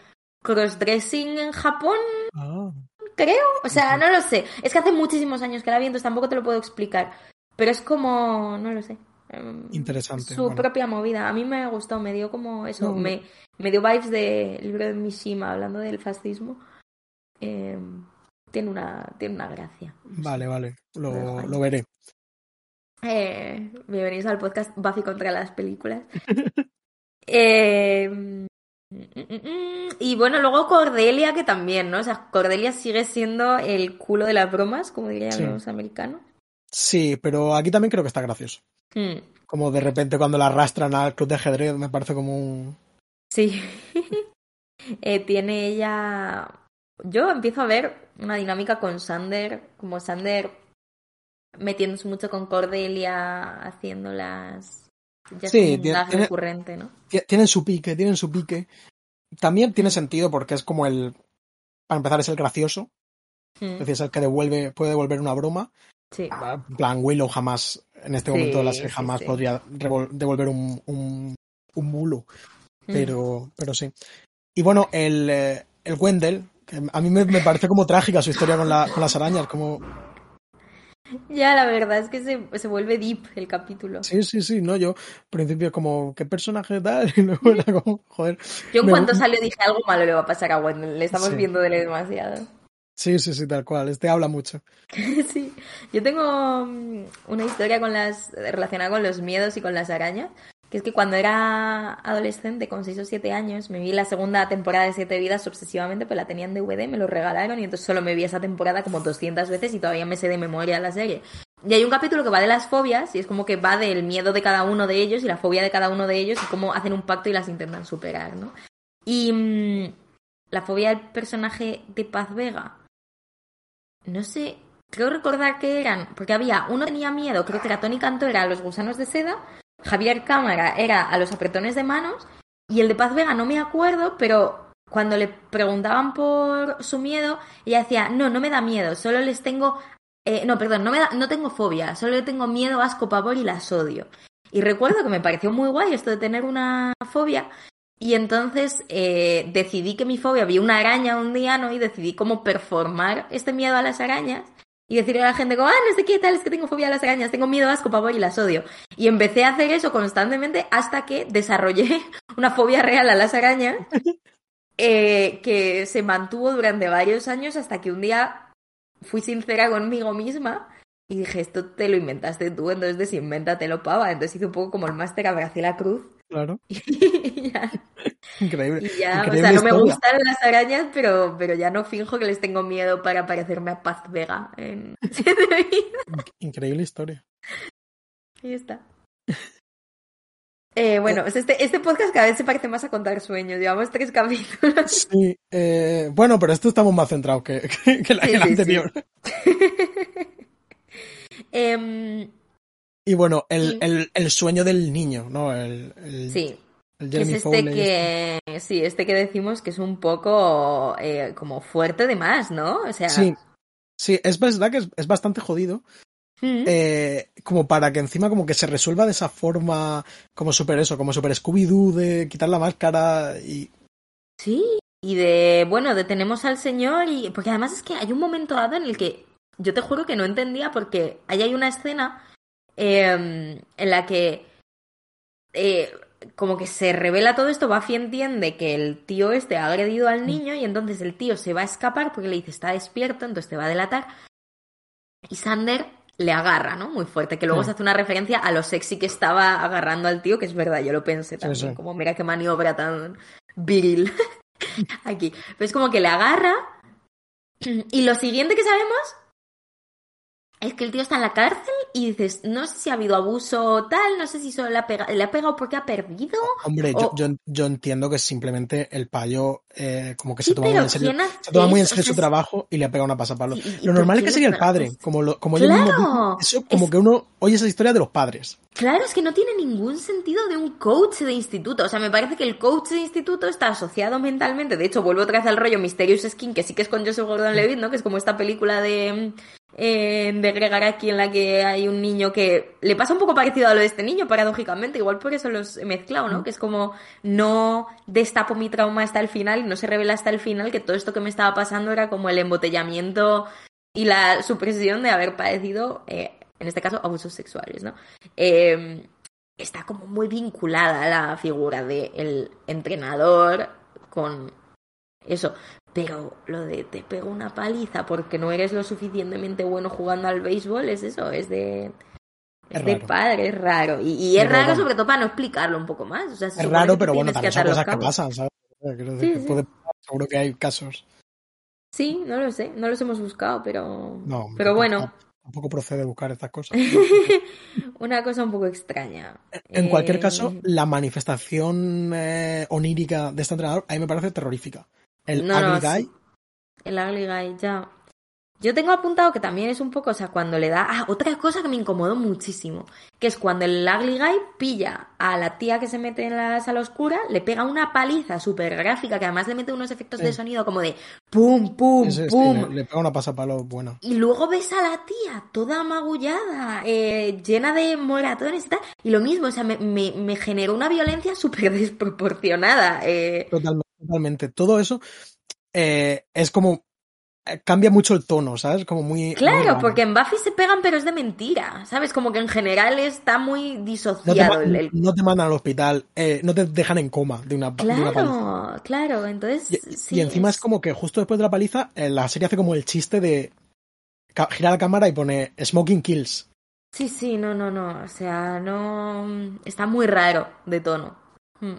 crossdressing en Japón, Ah, creo. O sea, no lo sé. Es que hace muchísimos años que la vi, entonces tampoco te lo puedo explicar. Pero es como, no lo sé. em, Interesante, Su bueno. propia movida. A mí me gustó, me dio como eso, No, me, me dio vibes de libro de Mishima hablando del fascismo. Em, tiene una, tiene una gracia. vale, vale. Lo Lo, veré. Eh, bienvenidos al podcast Buffy contra las películas. [LAUGHS] Eh, mm, y bueno, luego Cordelia, que también, ¿no? O sea, Cordelia sigue siendo el culo de las bromas, como dirían Sí. los americanos. Sí, pero aquí también creo que está gracioso. Mm, Como de repente cuando la arrastran al club de ajedrez, me parece como un. sí. [LAUGHS] Eh, tiene ella. Yo empiezo a ver una dinámica con Sander, como Sander metiéndose mucho con Cordelia, haciéndolas. Ya Sí, tiene- recurrente, ¿no? Ti- Tienen su pique, tienen su pique. También tiene sentido porque es como el. Para empezar, es el gracioso. Mm, Es decir, es el que devuelve, puede devolver una broma. Sí. En plan, Willow jamás, en este Sí, momento de la serie, sí, jamás sí. podría devolver un, un, un mulo. Mm. Pero, pero sí. Y bueno, el, eh, el Wendell, que a mí me, me parece como trágica su historia con, la, con las arañas. Como, Ya, la verdad es que se, se vuelve deep el capítulo. sí, sí, sí, no, yo, al principio, como, ¿qué personaje tal? [LAUGHS] Y luego era como, joder. Yo en me- cuanto salió dije algo malo le va a pasar a Wendell, le estamos Sí. viendo de demasiado. Sí, sí, sí, tal cual. Este habla mucho. [LAUGHS] sí, yo tengo mm, una historia con las relacionada con los miedos y con las arañas, que es que cuando era adolescente, con 6 o 7 años, me vi la segunda temporada de Siete Vidas obsesivamente, pues la tenía en DVD, me lo regalaron y entonces solo me vi esa temporada como 200 veces y todavía me sé de memoria la serie. Y hay un capítulo que va de las fobias y es como que va del miedo de cada uno de ellos y la fobia de cada uno de ellos y cómo hacen un pacto y las intentan superar, ¿no? Y mm, la fobia del personaje de Paz Vega, no sé, creo recordar que eran, porque había, uno tenía miedo, creo que era Tony Canto, era a los gusanos de seda, Javier Cámara era a los apretones de manos, y el de Paz Vega no me acuerdo, pero cuando le preguntaban por su miedo, ella decía, no, no me da miedo, solo les tengo Eh, no, perdón, no, me da- no tengo fobia, solo tengo miedo, asco, pavor y las odio. Y recuerdo que me pareció muy guay esto de tener una fobia. Y entonces eh, decidí que mi fobia, vi una araña un día, ¿no? Y decidí cómo performar este miedo a las arañas. Y decirle a la gente como, ah, no sé qué tal, es que tengo fobia a las arañas, tengo miedo, asco, pavor y las odio. Y empecé a hacer eso constantemente hasta que desarrollé [LAUGHS] una fobia real a las arañas eh, que se mantuvo durante varios años hasta que un día fui sincera conmigo misma y dije, esto te lo inventaste tú, entonces desinvéntatelo, pava. Entonces hice un poco como el máster a Graciela Cruz Claro, [LAUGHS] y ya, increíble. y ya, o sea, no me gustan las arañas, pero, pero ya no finjo que les tengo miedo para parecerme a Paz Vega en. [LAUGHS] [LAUGHS] Increíble historia. Ahí está. Eh, bueno, pues este, este podcast cada vez se parece más a contar sueños. Llevamos tres capítulos. Sí, eh, bueno, pero esto estamos más centrados que, [LAUGHS] que, que la, Sí, que la sí, sí. anterior. Em, Y bueno, el, el, el sueño del niño, ¿no? El, el, sí, el es este Fowler que, sí, este que decimos que es un poco eh, como fuerte de más, ¿no? O sea, Sí, sí, es verdad que es, es bastante jodido. mm, eh, como para que encima como que se resuelva de esa forma, como super eso, como super Scooby-Doo de quitar la máscara y... sí, y de, bueno, detenemos al señor y, porque además es que hay un momento dado en el que yo te juro que no entendía porque ahí hay una escena em, en la que eh, como que se revela todo esto, Buffy entiende que el tío este ha agredido al niño y entonces el tío se va a escapar porque le dice está despierto, entonces te va a delatar. Y Sander le agarra, ¿no? Muy fuerte, que luego Sí. se hace una referencia a lo sexy que estaba agarrando al tío, que es verdad, yo lo pensé Sí, también, sí. como mira qué maniobra tan viril [LAUGHS] aquí. Pero es como que le agarra [CLEARS THROAT] y lo siguiente que sabemos es que el tío está en la cárcel y dices, no sé si ha habido abuso o tal, no sé si solo le ha, pega- le ha pegado porque ha perdido. Hombre, yo, O- yo, yo entiendo que simplemente el payo eh, como que Sí, se toma muy en serio, ¿quién hace se toma muy en serio su trabajo y le ha pegado una pasapalo. Sí, Lo normal es que sería el padre, como, lo, como ¡Claro! Eso como Es- que uno oye esa historia de los padres. Claro, es que no tiene ningún sentido de un coach de instituto. O sea, me parece que el coach de instituto está asociado mentalmente. De hecho, vuelvo otra vez al rollo Mysterious Skin, que sí que es con Joseph Gordon-Levitt, ¿no? Que es como esta película de, eh, de Greg Araki en la que hay un niño que le pasa un poco parecido a lo de este niño, paradójicamente. Igual por eso los he mezclado, ¿no? Que es como no destapo mi trauma hasta el final y no se revela hasta el final que todo esto que me estaba pasando era como el embotellamiento y la supresión de haber padecido, eh, en este caso, abusos sexuales, ¿no? Eh, está como muy vinculada a la figura del entrenador con eso. Pero lo de te pego una paliza porque no eres lo suficientemente bueno jugando al béisbol es eso, es de... Es, Es de raro. padre, es raro. Y, y es raro sobre todo para no explicarlo un poco más. O sea, se Es raro, pero bueno, también son cosas que pasan, ¿sabes? Decir Sí, que sí. puede pasar, seguro que hay casos. Sí, no lo sé, no los hemos buscado, pero... No, pero bueno, Tampoco procede buscar estas cosas. [LAUGHS] una cosa un poco extraña. En cualquier Eh, caso, la manifestación eh, onírica de este entrenador a mí me parece terrorífica. El No, no, Ugly Guy, sí. El Ugly Guy, ya. Yo tengo apuntado que también es un poco, o sea, cuando le da. Ah, otra cosa que me incomodó muchísimo. Que es cuando el Ugly Guy pilla a la tía que se mete en la sala oscura, le pega una paliza súper gráfica, que además le mete unos efectos de sonido como de pum, pum, ese, pum. le, le pega una pasapalo buena. Y luego ves a la tía toda magullada, eh, llena de moratones y tal. Y lo mismo, o sea, me, me, me generó una violencia súper desproporcionada. eh. Totalmente, totalmente. Todo eso eh, es como eh, cambia mucho el tono, ¿sabes? Como muy. Claro, porque en Buffy se pegan, pero es de mentira, ¿sabes? Como que en general está muy no te, disociado el, no te mandan al hospital, eh, no te dejan en coma de una, de una paliza. Claro, claro, entonces... Y, sí, y encima es como que justo después de la paliza, eh, la serie hace como el chiste de girar la cámara y pone Smoking Kills. Sí, sí, no, no, no, o sea, no... Está muy raro de tono. Hmm.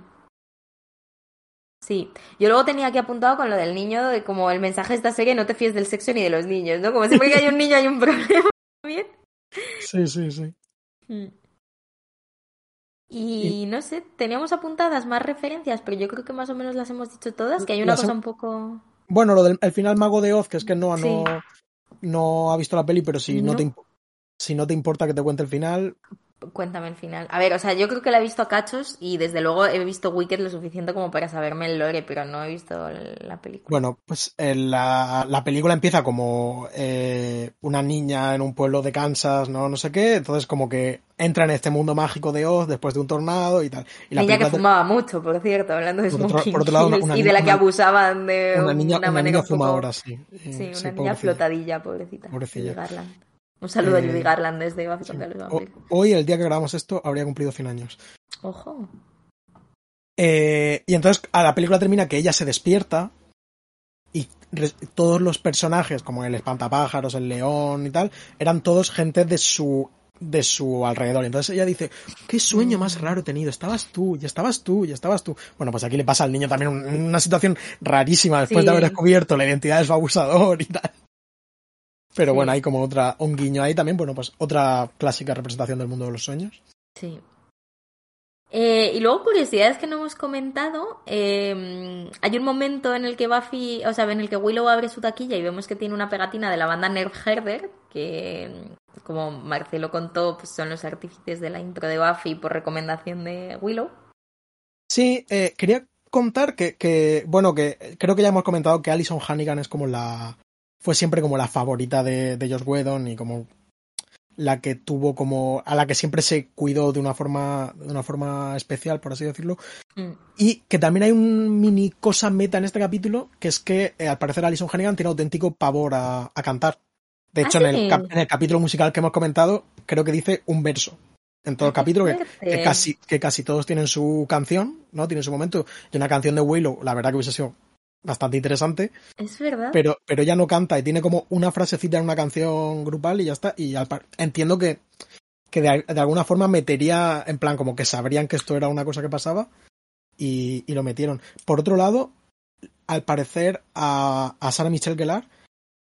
Sí, yo luego tenía aquí apuntado con lo del niño, de como el mensaje de esta serie, no te fíes del sexo ni de los niños, ¿no? Como siempre que hay un niño hay un problema también. Sí, sí, sí. Mm. Y no sé, teníamos apuntadas más referencias, pero yo creo que más o menos las hemos dicho todas, que hay una cosa un poco... Bueno, lo del el final mago de Oz, que es que no, Sí. no, no ha visto la peli, pero si no, No. te, si no te importa que te cuente el final, Cuéntame el final. A ver, o sea, yo creo que la he visto a cachos y desde luego he visto Wicked lo suficiente como para saberme el lore, pero no he visto la película. Bueno, pues eh, la, la, película empieza como eh, una niña en un pueblo de Kansas, no no sé qué, entonces como que entra en este mundo mágico de Oz después de un tornado y tal. Y la niña que fumaba mucho, por cierto, hablando de smoking y de la que abusaban de una niña, una, manera niña fumadora, sí. Sí, una niña flotadilla, pobrecita. Pobrecilla. Un saludo a Judy Garland desde Buffy contra los vampiros. Hoy, el día que grabamos esto, habría cumplido 100 años. Ojo. Eh, y entonces a la película termina que ella se despierta y todos los personajes, como el espantapájaros, el león y tal, eran todos gente de su de su alrededor. Entonces ella dice, qué sueño más raro he tenido, estabas tú, y estabas tú, y estabas tú. Bueno, pues aquí le pasa al niño también una situación rarísima después de haber descubierto la identidad de su abusador y tal. Pero bueno, hay como otra, un guiño ahí también, bueno, pues otra clásica representación del mundo de los sueños. Sí. Eh, y luego curiosidades que no hemos comentado. Eh, hay un momento en el que Buffy, o sea, en el que Willow abre su taquilla y vemos que tiene una pegatina de la banda Nerf Herder, que como Marcelo contó, pues son los artífices de la intro de Buffy por recomendación de Willow. Sí, eh, quería contar que, que, bueno, que creo que ya hemos comentado que Alison Hannigan es como la, fue siempre como la favorita de, de Josh Whedon y como la que tuvo como a la que siempre se cuidó de una forma de una forma especial por así decirlo. Mm. y que también hay un mini cosa meta en este capítulo que es que eh, al parecer Alison Hannigan tiene auténtico pavor a, a cantar. De hecho en, el, en, el, capítulo musical que hemos comentado creo que dice un verso. En todo el capítulo que, que, casi que casi todos tienen su canción no tienen su momento. Y una canción de Willow la verdad que hubiese sido bastante interesante. Es verdad. Pero, pero ella no canta y tiene como una frasecita en una canción grupal y ya está. Y al entiendo que, que de, de, alguna forma metería, en plan, como que sabrían que esto era una cosa que pasaba y, y lo metieron. Por otro lado, al parecer a, a Sara Michelle Gellar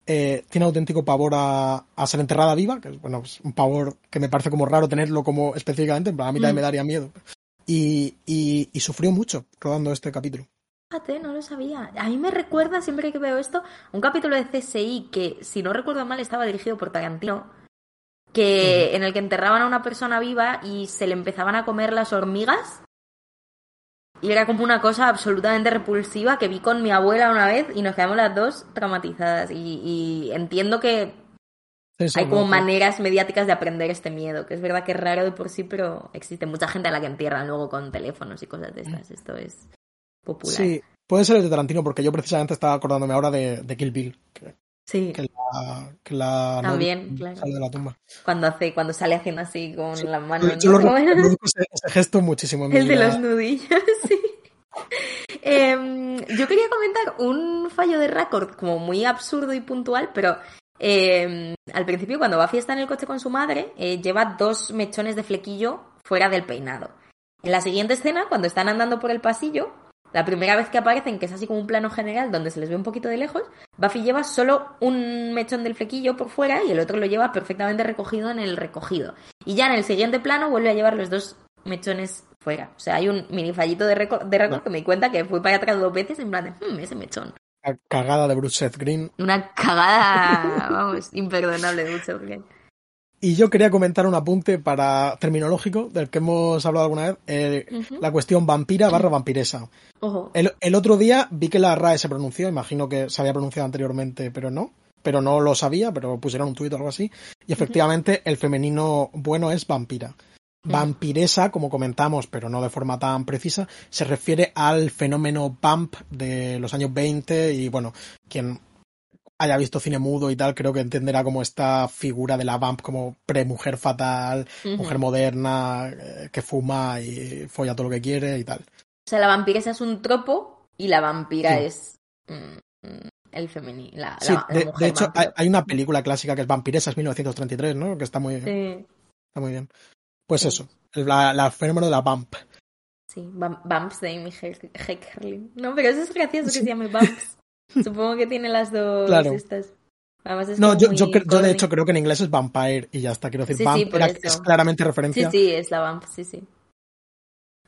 eh, tiene auténtico pavor a, a, ser enterrada viva, que es bueno, pues un pavor que me parece como raro tenerlo como específicamente, en plan, a mí también mm. me daría miedo. Y, y, y sufrió mucho rodando este capítulo. Fíjate, no lo sabía. A mí me recuerda, siempre que veo esto, un capítulo de CSI que, si no recuerdo mal, estaba dirigido por Tarantino, que, en el que enterraban a una persona viva y se le empezaban a comer las hormigas. Y era como una cosa absolutamente repulsiva que vi con mi abuela una vez y nos quedamos las dos traumatizadas. Y, y entiendo que hay como maneras mediáticas de aprender este miedo, que es verdad que es raro de por sí, pero existe mucha gente a la que entierran luego con teléfonos y cosas de estas. Esto es Sí, puede ser el de Tarantino, porque yo precisamente estaba acordándome ahora de, de Kill Bill. Que, sí. Que la, que la También, claro. Sale de la tumba. Cuando, hace, cuando sale haciendo así con sí. las manos. Yo, ese, ese, gesto muchísimo. En el de los nudillos, [LAUGHS] sí. eh, yo quería comentar un fallo de récord como muy absurdo y puntual, pero eh, al principio cuando Buffy está en el coche con su madre, eh, lleva dos mechones de flequillo fuera del peinado. En la siguiente escena, cuando están andando por el pasillo, la primera vez que aparecen, que es así como un plano general donde se les ve un poquito de lejos, Buffy lleva solo un mechón del flequillo por fuera y el otro lo lleva perfectamente recogido en el recogido. Y ya en el siguiente plano vuelve a llevar los dos mechones fuera. O sea, hay un mini fallito de récord, de que me di cuenta que fui para atrás dos veces en plan de, hmm, ese mechón. Cagada de Bruce Green. Una cagada, [LAUGHS] vamos, imperdonable de Bruce Green. Y yo quería comentar un apunte para terminológico del que hemos hablado alguna vez, eh, uh -huh. la cuestión vampira barra vampiresa. Uh -huh. el, el, otro día vi que la RAE se pronunció, imagino que se había pronunciado anteriormente, pero no, pero no lo sabía, pero pusieron un tuit o algo así, y efectivamente uh -huh. el femenino bueno es vampira. Vampiresa, como comentamos, pero no de forma tan precisa, se refiere al fenómeno vamp de los años 20 y bueno, quien haya visto cine mudo y tal, creo que entenderá como esta figura de la vamp como pre-mujer fatal, uh -huh. mujer moderna, eh, que fuma y folla todo lo que quiere y tal. O sea, la vampiresa es un tropo y la vampira sí. es mm, el femenino. La, sí, la, de, la de, hecho, hay, hay, una película clásica que es Vampiresa, es 1933, ¿no? Que está muy, sí. está muy bien. Pues eso, la, la, fenómeno de la vamp. Sí, Bumps de Amy Heckerling. No, pero eso es gracioso que se llame Bumps. Supongo que tiene las dos claro. estas. Es no, yo, yo, yo, de hecho creo que en inglés es vampire y ya está. Quiero decir, sí, vamp sí, es claramente referencia. Sí, sí, es la vamp, sí, sí.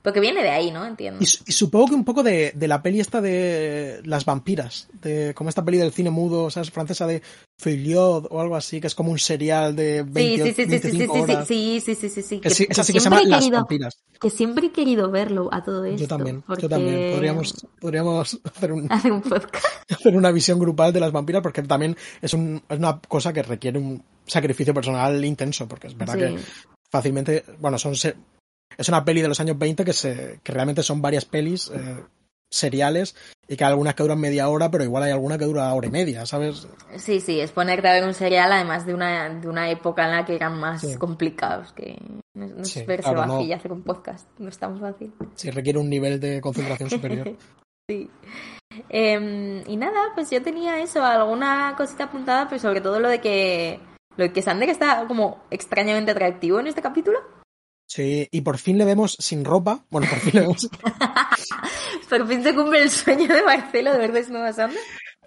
Porque viene de ahí, ¿no? Entiendo. Y, y supongo que un poco de, de, la peli esta de las vampiras, de como esta peli del cine mudo, ¿sabes? Francesa de Feuillot o algo así, que es como un serial de 20, sí, sí, sí, 25 sí, horas. sí, sí, sí, sí, sí, Que, sí, que esa sí que se llama he Las querido, vampiras. que siempre he querido verlo a todo esto. Yo también, porque... yo también. Podríamos, podríamos hacer, un, hacer un podcast. hacer una visión grupal de las vampiras porque también es, un, es una cosa que requiere un sacrificio personal intenso, porque es verdad Sí. que fácilmente, bueno, son es una peli de los años 20 que se que realmente son varias pelis eh, seriales y que hay algunas que duran media hora, pero igual hay alguna que dura hora y media, ¿sabes? Sí, sí, es ponerte a ver un serial además de una, de una época en la que eran más Sí. complicados que no, no Sí, es verse claro, Buffy no. y hacer un podcast, no es tan fácil. Si requiere un nivel de concentración superior. [LAUGHS] Sí. Em, y nada, pues yo tenía eso, alguna cosita apuntada, pero sobre todo lo de que lo de que Sander está como extrañamente atractivo en este capítulo. Sí, y por fin le vemos sin ropa. Bueno, por fin le vemos. [LAUGHS] Por fin se cumple el sueño de Marcelo de ver desnudo a.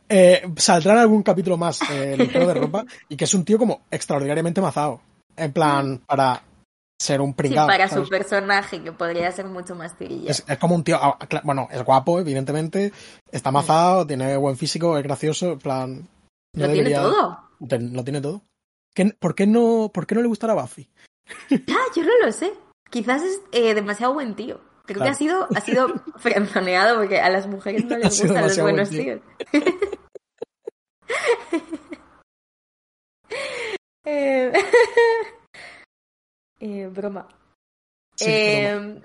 Eh, saldrá en algún capítulo más eh, ligero de ropa y que es un tío como extraordinariamente mazado. En plan, para ser un Sí, pringao. para ¿sabes? su personaje, que podría ser mucho más tirilla. Es, es como un tío, ah, bueno, es guapo, evidentemente, está Mm. mazado, tiene buen físico, es gracioso, en plan... no Lo tiene todo. Lo tiene todo. ¿Qué- por, qué no, ¿Por qué no le gustará Buffy? Ah, yo no lo sé. Quizás es eh, demasiado buen tío. Creo que ha sido, ha sido [LAUGHS] frenzoneado porque a las mujeres no les gustan los buen buenos tío. tíos. [LAUGHS] Eh, [LAUGHS] eh, broma. Sí, Eh,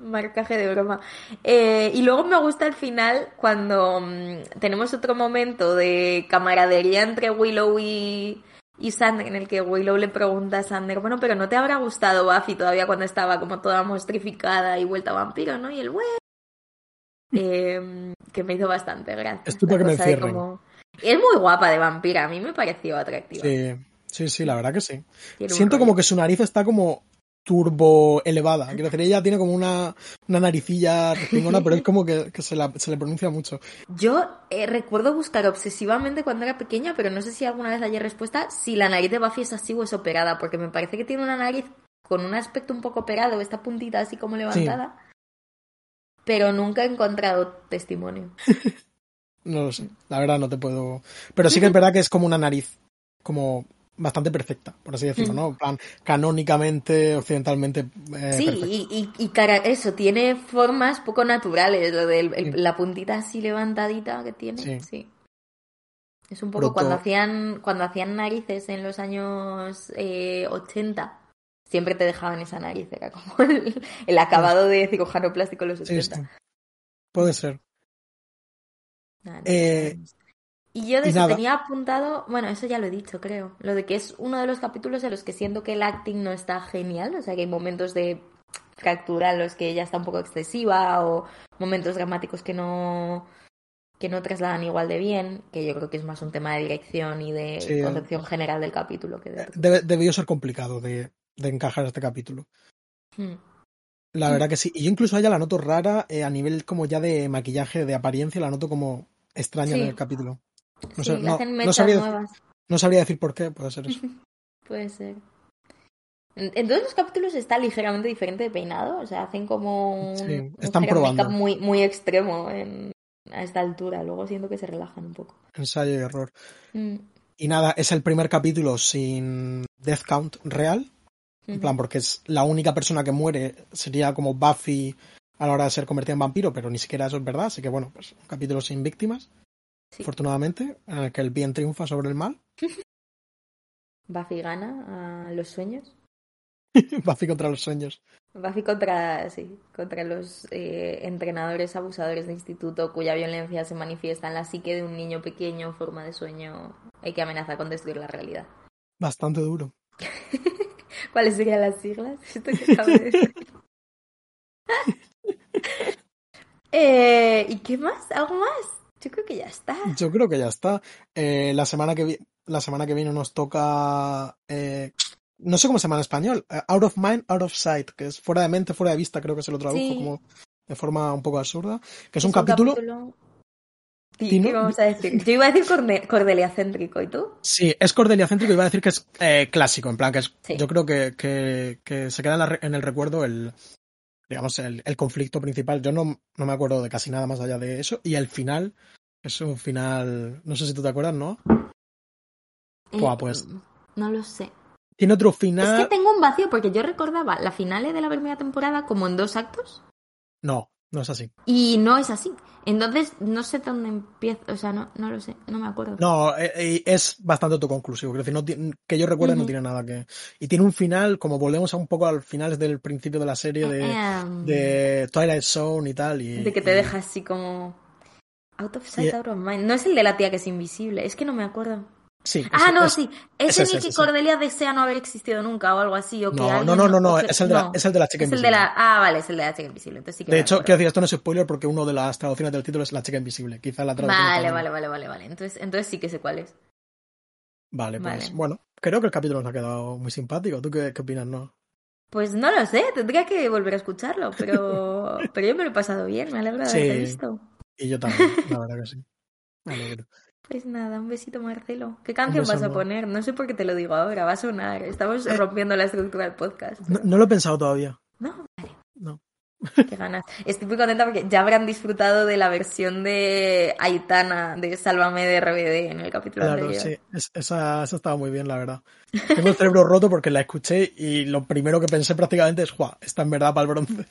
Marcaje de broma. Y luego me gusta al final cuando mm, tenemos otro momento de camaradería entre Willow y, y Sander, en el que Willow le pregunta a Sander, bueno, pero ¿no te habrá gustado Buffy todavía cuando estaba como toda mostrificada y vuelta vampiro, ¿no? Y el bueno. Eh, que me hizo bastante gracia. La que me encierren. como- Es muy guapa de vampira, a mí me pareció atractiva. Sí, sí, sí, la verdad que sí. Tiene Siento como que su nariz está como turbo elevada. Quiero decir, ella tiene como una, una naricilla respingona, pero es como que, que se, la- se le pronuncia mucho. Yo eh, recuerdo buscar obsesivamente cuando era pequeña, pero no sé si alguna vez haya respuesta si la nariz de Buffy es así o es operada, porque me parece que tiene una nariz con un aspecto un poco operado, esta puntita así como levantada, pero nunca he encontrado testimonio. [LAUGHS] No lo sé, la verdad no te puedo... Pero sí que es verdad que es como una nariz como bastante perfecta, por así decirlo, Mm. ¿no? Plan, canónicamente, occidentalmente eh, sí, perfecta. y, y, y cara, eso, tiene formas poco naturales, lo de Sí. la puntita así levantadita que tiene, Sí. sí. Es un poco Proto- cuando hacían cuando hacían narices en los años eh, 80, siempre te dejaban esa nariz, era como el, el acabado de cirujano plástico en los Sí, 80. sí. Puede ser. No Eh. Y yo de y tenía apuntado, bueno, eso ya lo he dicho, creo, lo de que es uno de los capítulos en los que siento que el acting no está genial, o sea que hay momentos de fractura en los que ella está un poco excesiva o momentos dramáticos que no que no trasladan igual de bien, que yo creo que es más un tema de dirección y de Sí, concepción general del capítulo que de... Debe- debió ser complicado de, de encajar este capítulo. Hmm. La Mm. verdad que sí. Y yo incluso a ella la noto rara eh, a nivel como ya de maquillaje, de apariencia, la noto como extraña Sí. en el capítulo. No, Sí, sé, le no- hacen no mechas sabría, nuevas. no sabría decir por qué, puede ser eso. [LAUGHS] Puede ser. En, todos los capítulos está ligeramente diferente de peinado, o sea, hacen como un, Sí, están probando. muy, muy extremo en, a esta altura. Luego siento que se relajan un poco. Ensayo y error. Mm, Y nada, es el primer capítulo sin death count real. En plan, porque es la única persona que muere sería como Buffy a la hora de ser convertida en vampiro, pero ni siquiera eso es verdad. Así que bueno, pues un capítulo sin víctimas. Afortunadamente, en el que el bien triunfa sobre el mal. [LAUGHS] Buffy gana a los sueños. [LAUGHS] Buffy contra los sueños. Buffy contra, sí, contra los eh, entrenadores abusadores de instituto cuya violencia se manifiesta en la psique de un niño pequeño en forma de sueño y que amenaza con destruir la realidad. Bastante duro. [LAUGHS] ¿Cuáles serían las siglas? Esto que acabo de decir. Eh, ¿Y qué más? ¿Algo más? Yo creo que ya está. Yo creo que ya está. Eh, la, semana que vi- la semana que viene nos toca. eh, no sé cómo se llama en español. eh, out of mind, out of sight. Que es fuera de mente, fuera de vista, creo que se lo tradujo Sí. como de forma un poco absurda. Que es, un, Es capítulo, ¿Qué vamos a decir? Yo iba a decir Cordelia céntrico, ¿y tú? Sí, es Cordelia céntrico iba a decir que es eh, clásico, en plan que es, yo creo que, que, se queda en, el recuerdo el, digamos, el, conflicto principal. Yo no, no, me acuerdo de casi nada más allá de eso. Y el final es un final, no sé si tú te acuerdas, ¿no? Eh, pues. No lo sé. Tiene otro final. Es que tengo un vacío porque yo recordaba la final de la primera temporada como en dos actos. No, no es así. Y no es así. Entonces, no sé dónde empieza, o sea, no, no lo sé, no me acuerdo. No, eh, eh, es bastante autoconclusivo. Quiero decir, no, que yo recuerde, no tiene nada que. Y tiene un final, como volvemos a un poco al final del principio de la serie de, em. de Twilight Zone y tal. Y, de que te deja así como. Out of sight, out of mind. No es el de la tía que es invisible, es que no me acuerdo. Sí. Ah, no, sí. Es, el que Cordelia desea no haber existido nunca o algo así. O que no, no, no, no, es, el de la, es el de la chica invisible. El de la, ah, vale, es el de la chica invisible. Entonces sí que de hecho, quiero decir, esto no es spoiler porque uno de las traducciones del título es la chica invisible. Quizá la traducción. Vale, vale, vale, vale, vale. Entonces, entonces sí que sé cuál es. Vale, pues bueno, creo que el capítulo nos ha quedado muy simpático. ¿Tú qué, qué opinas, no? Pues no lo sé, tendría que volver a escucharlo, pero, [LAUGHS] pero yo me lo he pasado bien, me alegro de sí, visto. Y yo también, la verdad que sí. Me alegro. Pues nada, un besito Marcelo. ¿Qué canción vas a poner? No sé por qué te lo digo ahora, va a sonar. Estamos eh, rompiendo la estructura del podcast. No, lo he pensado todavía. No, vale. No. Qué ganas. Estoy muy contenta porque ya habrán disfrutado de la versión de Aitana de Sálvame de RBD en el capítulo claro, anterior. sí. esa, esa estaba muy bien, la verdad. Tengo el cerebro roto porque la escuché y lo primero que pensé prácticamente es, ¡Juá! Está en verdad para el bronce.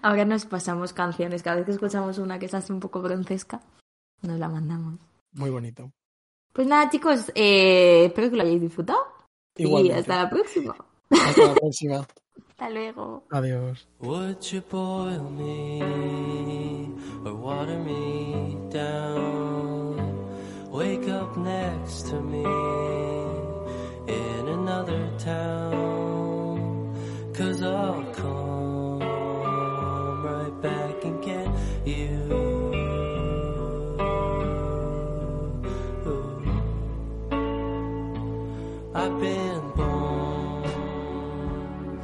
Ahora nos pasamos canciones. Cada vez que escuchamos una que es así un poco broncesca, nos la mandamos. Muy bonito. Pues nada, chicos, eh, espero que lo hayáis disfrutado. Y hasta la próxima. Hasta la próxima. [LAUGHS] hasta luego. Adiós. Would you boil me or water me down? Wake up next to me in another town. Cause I'll come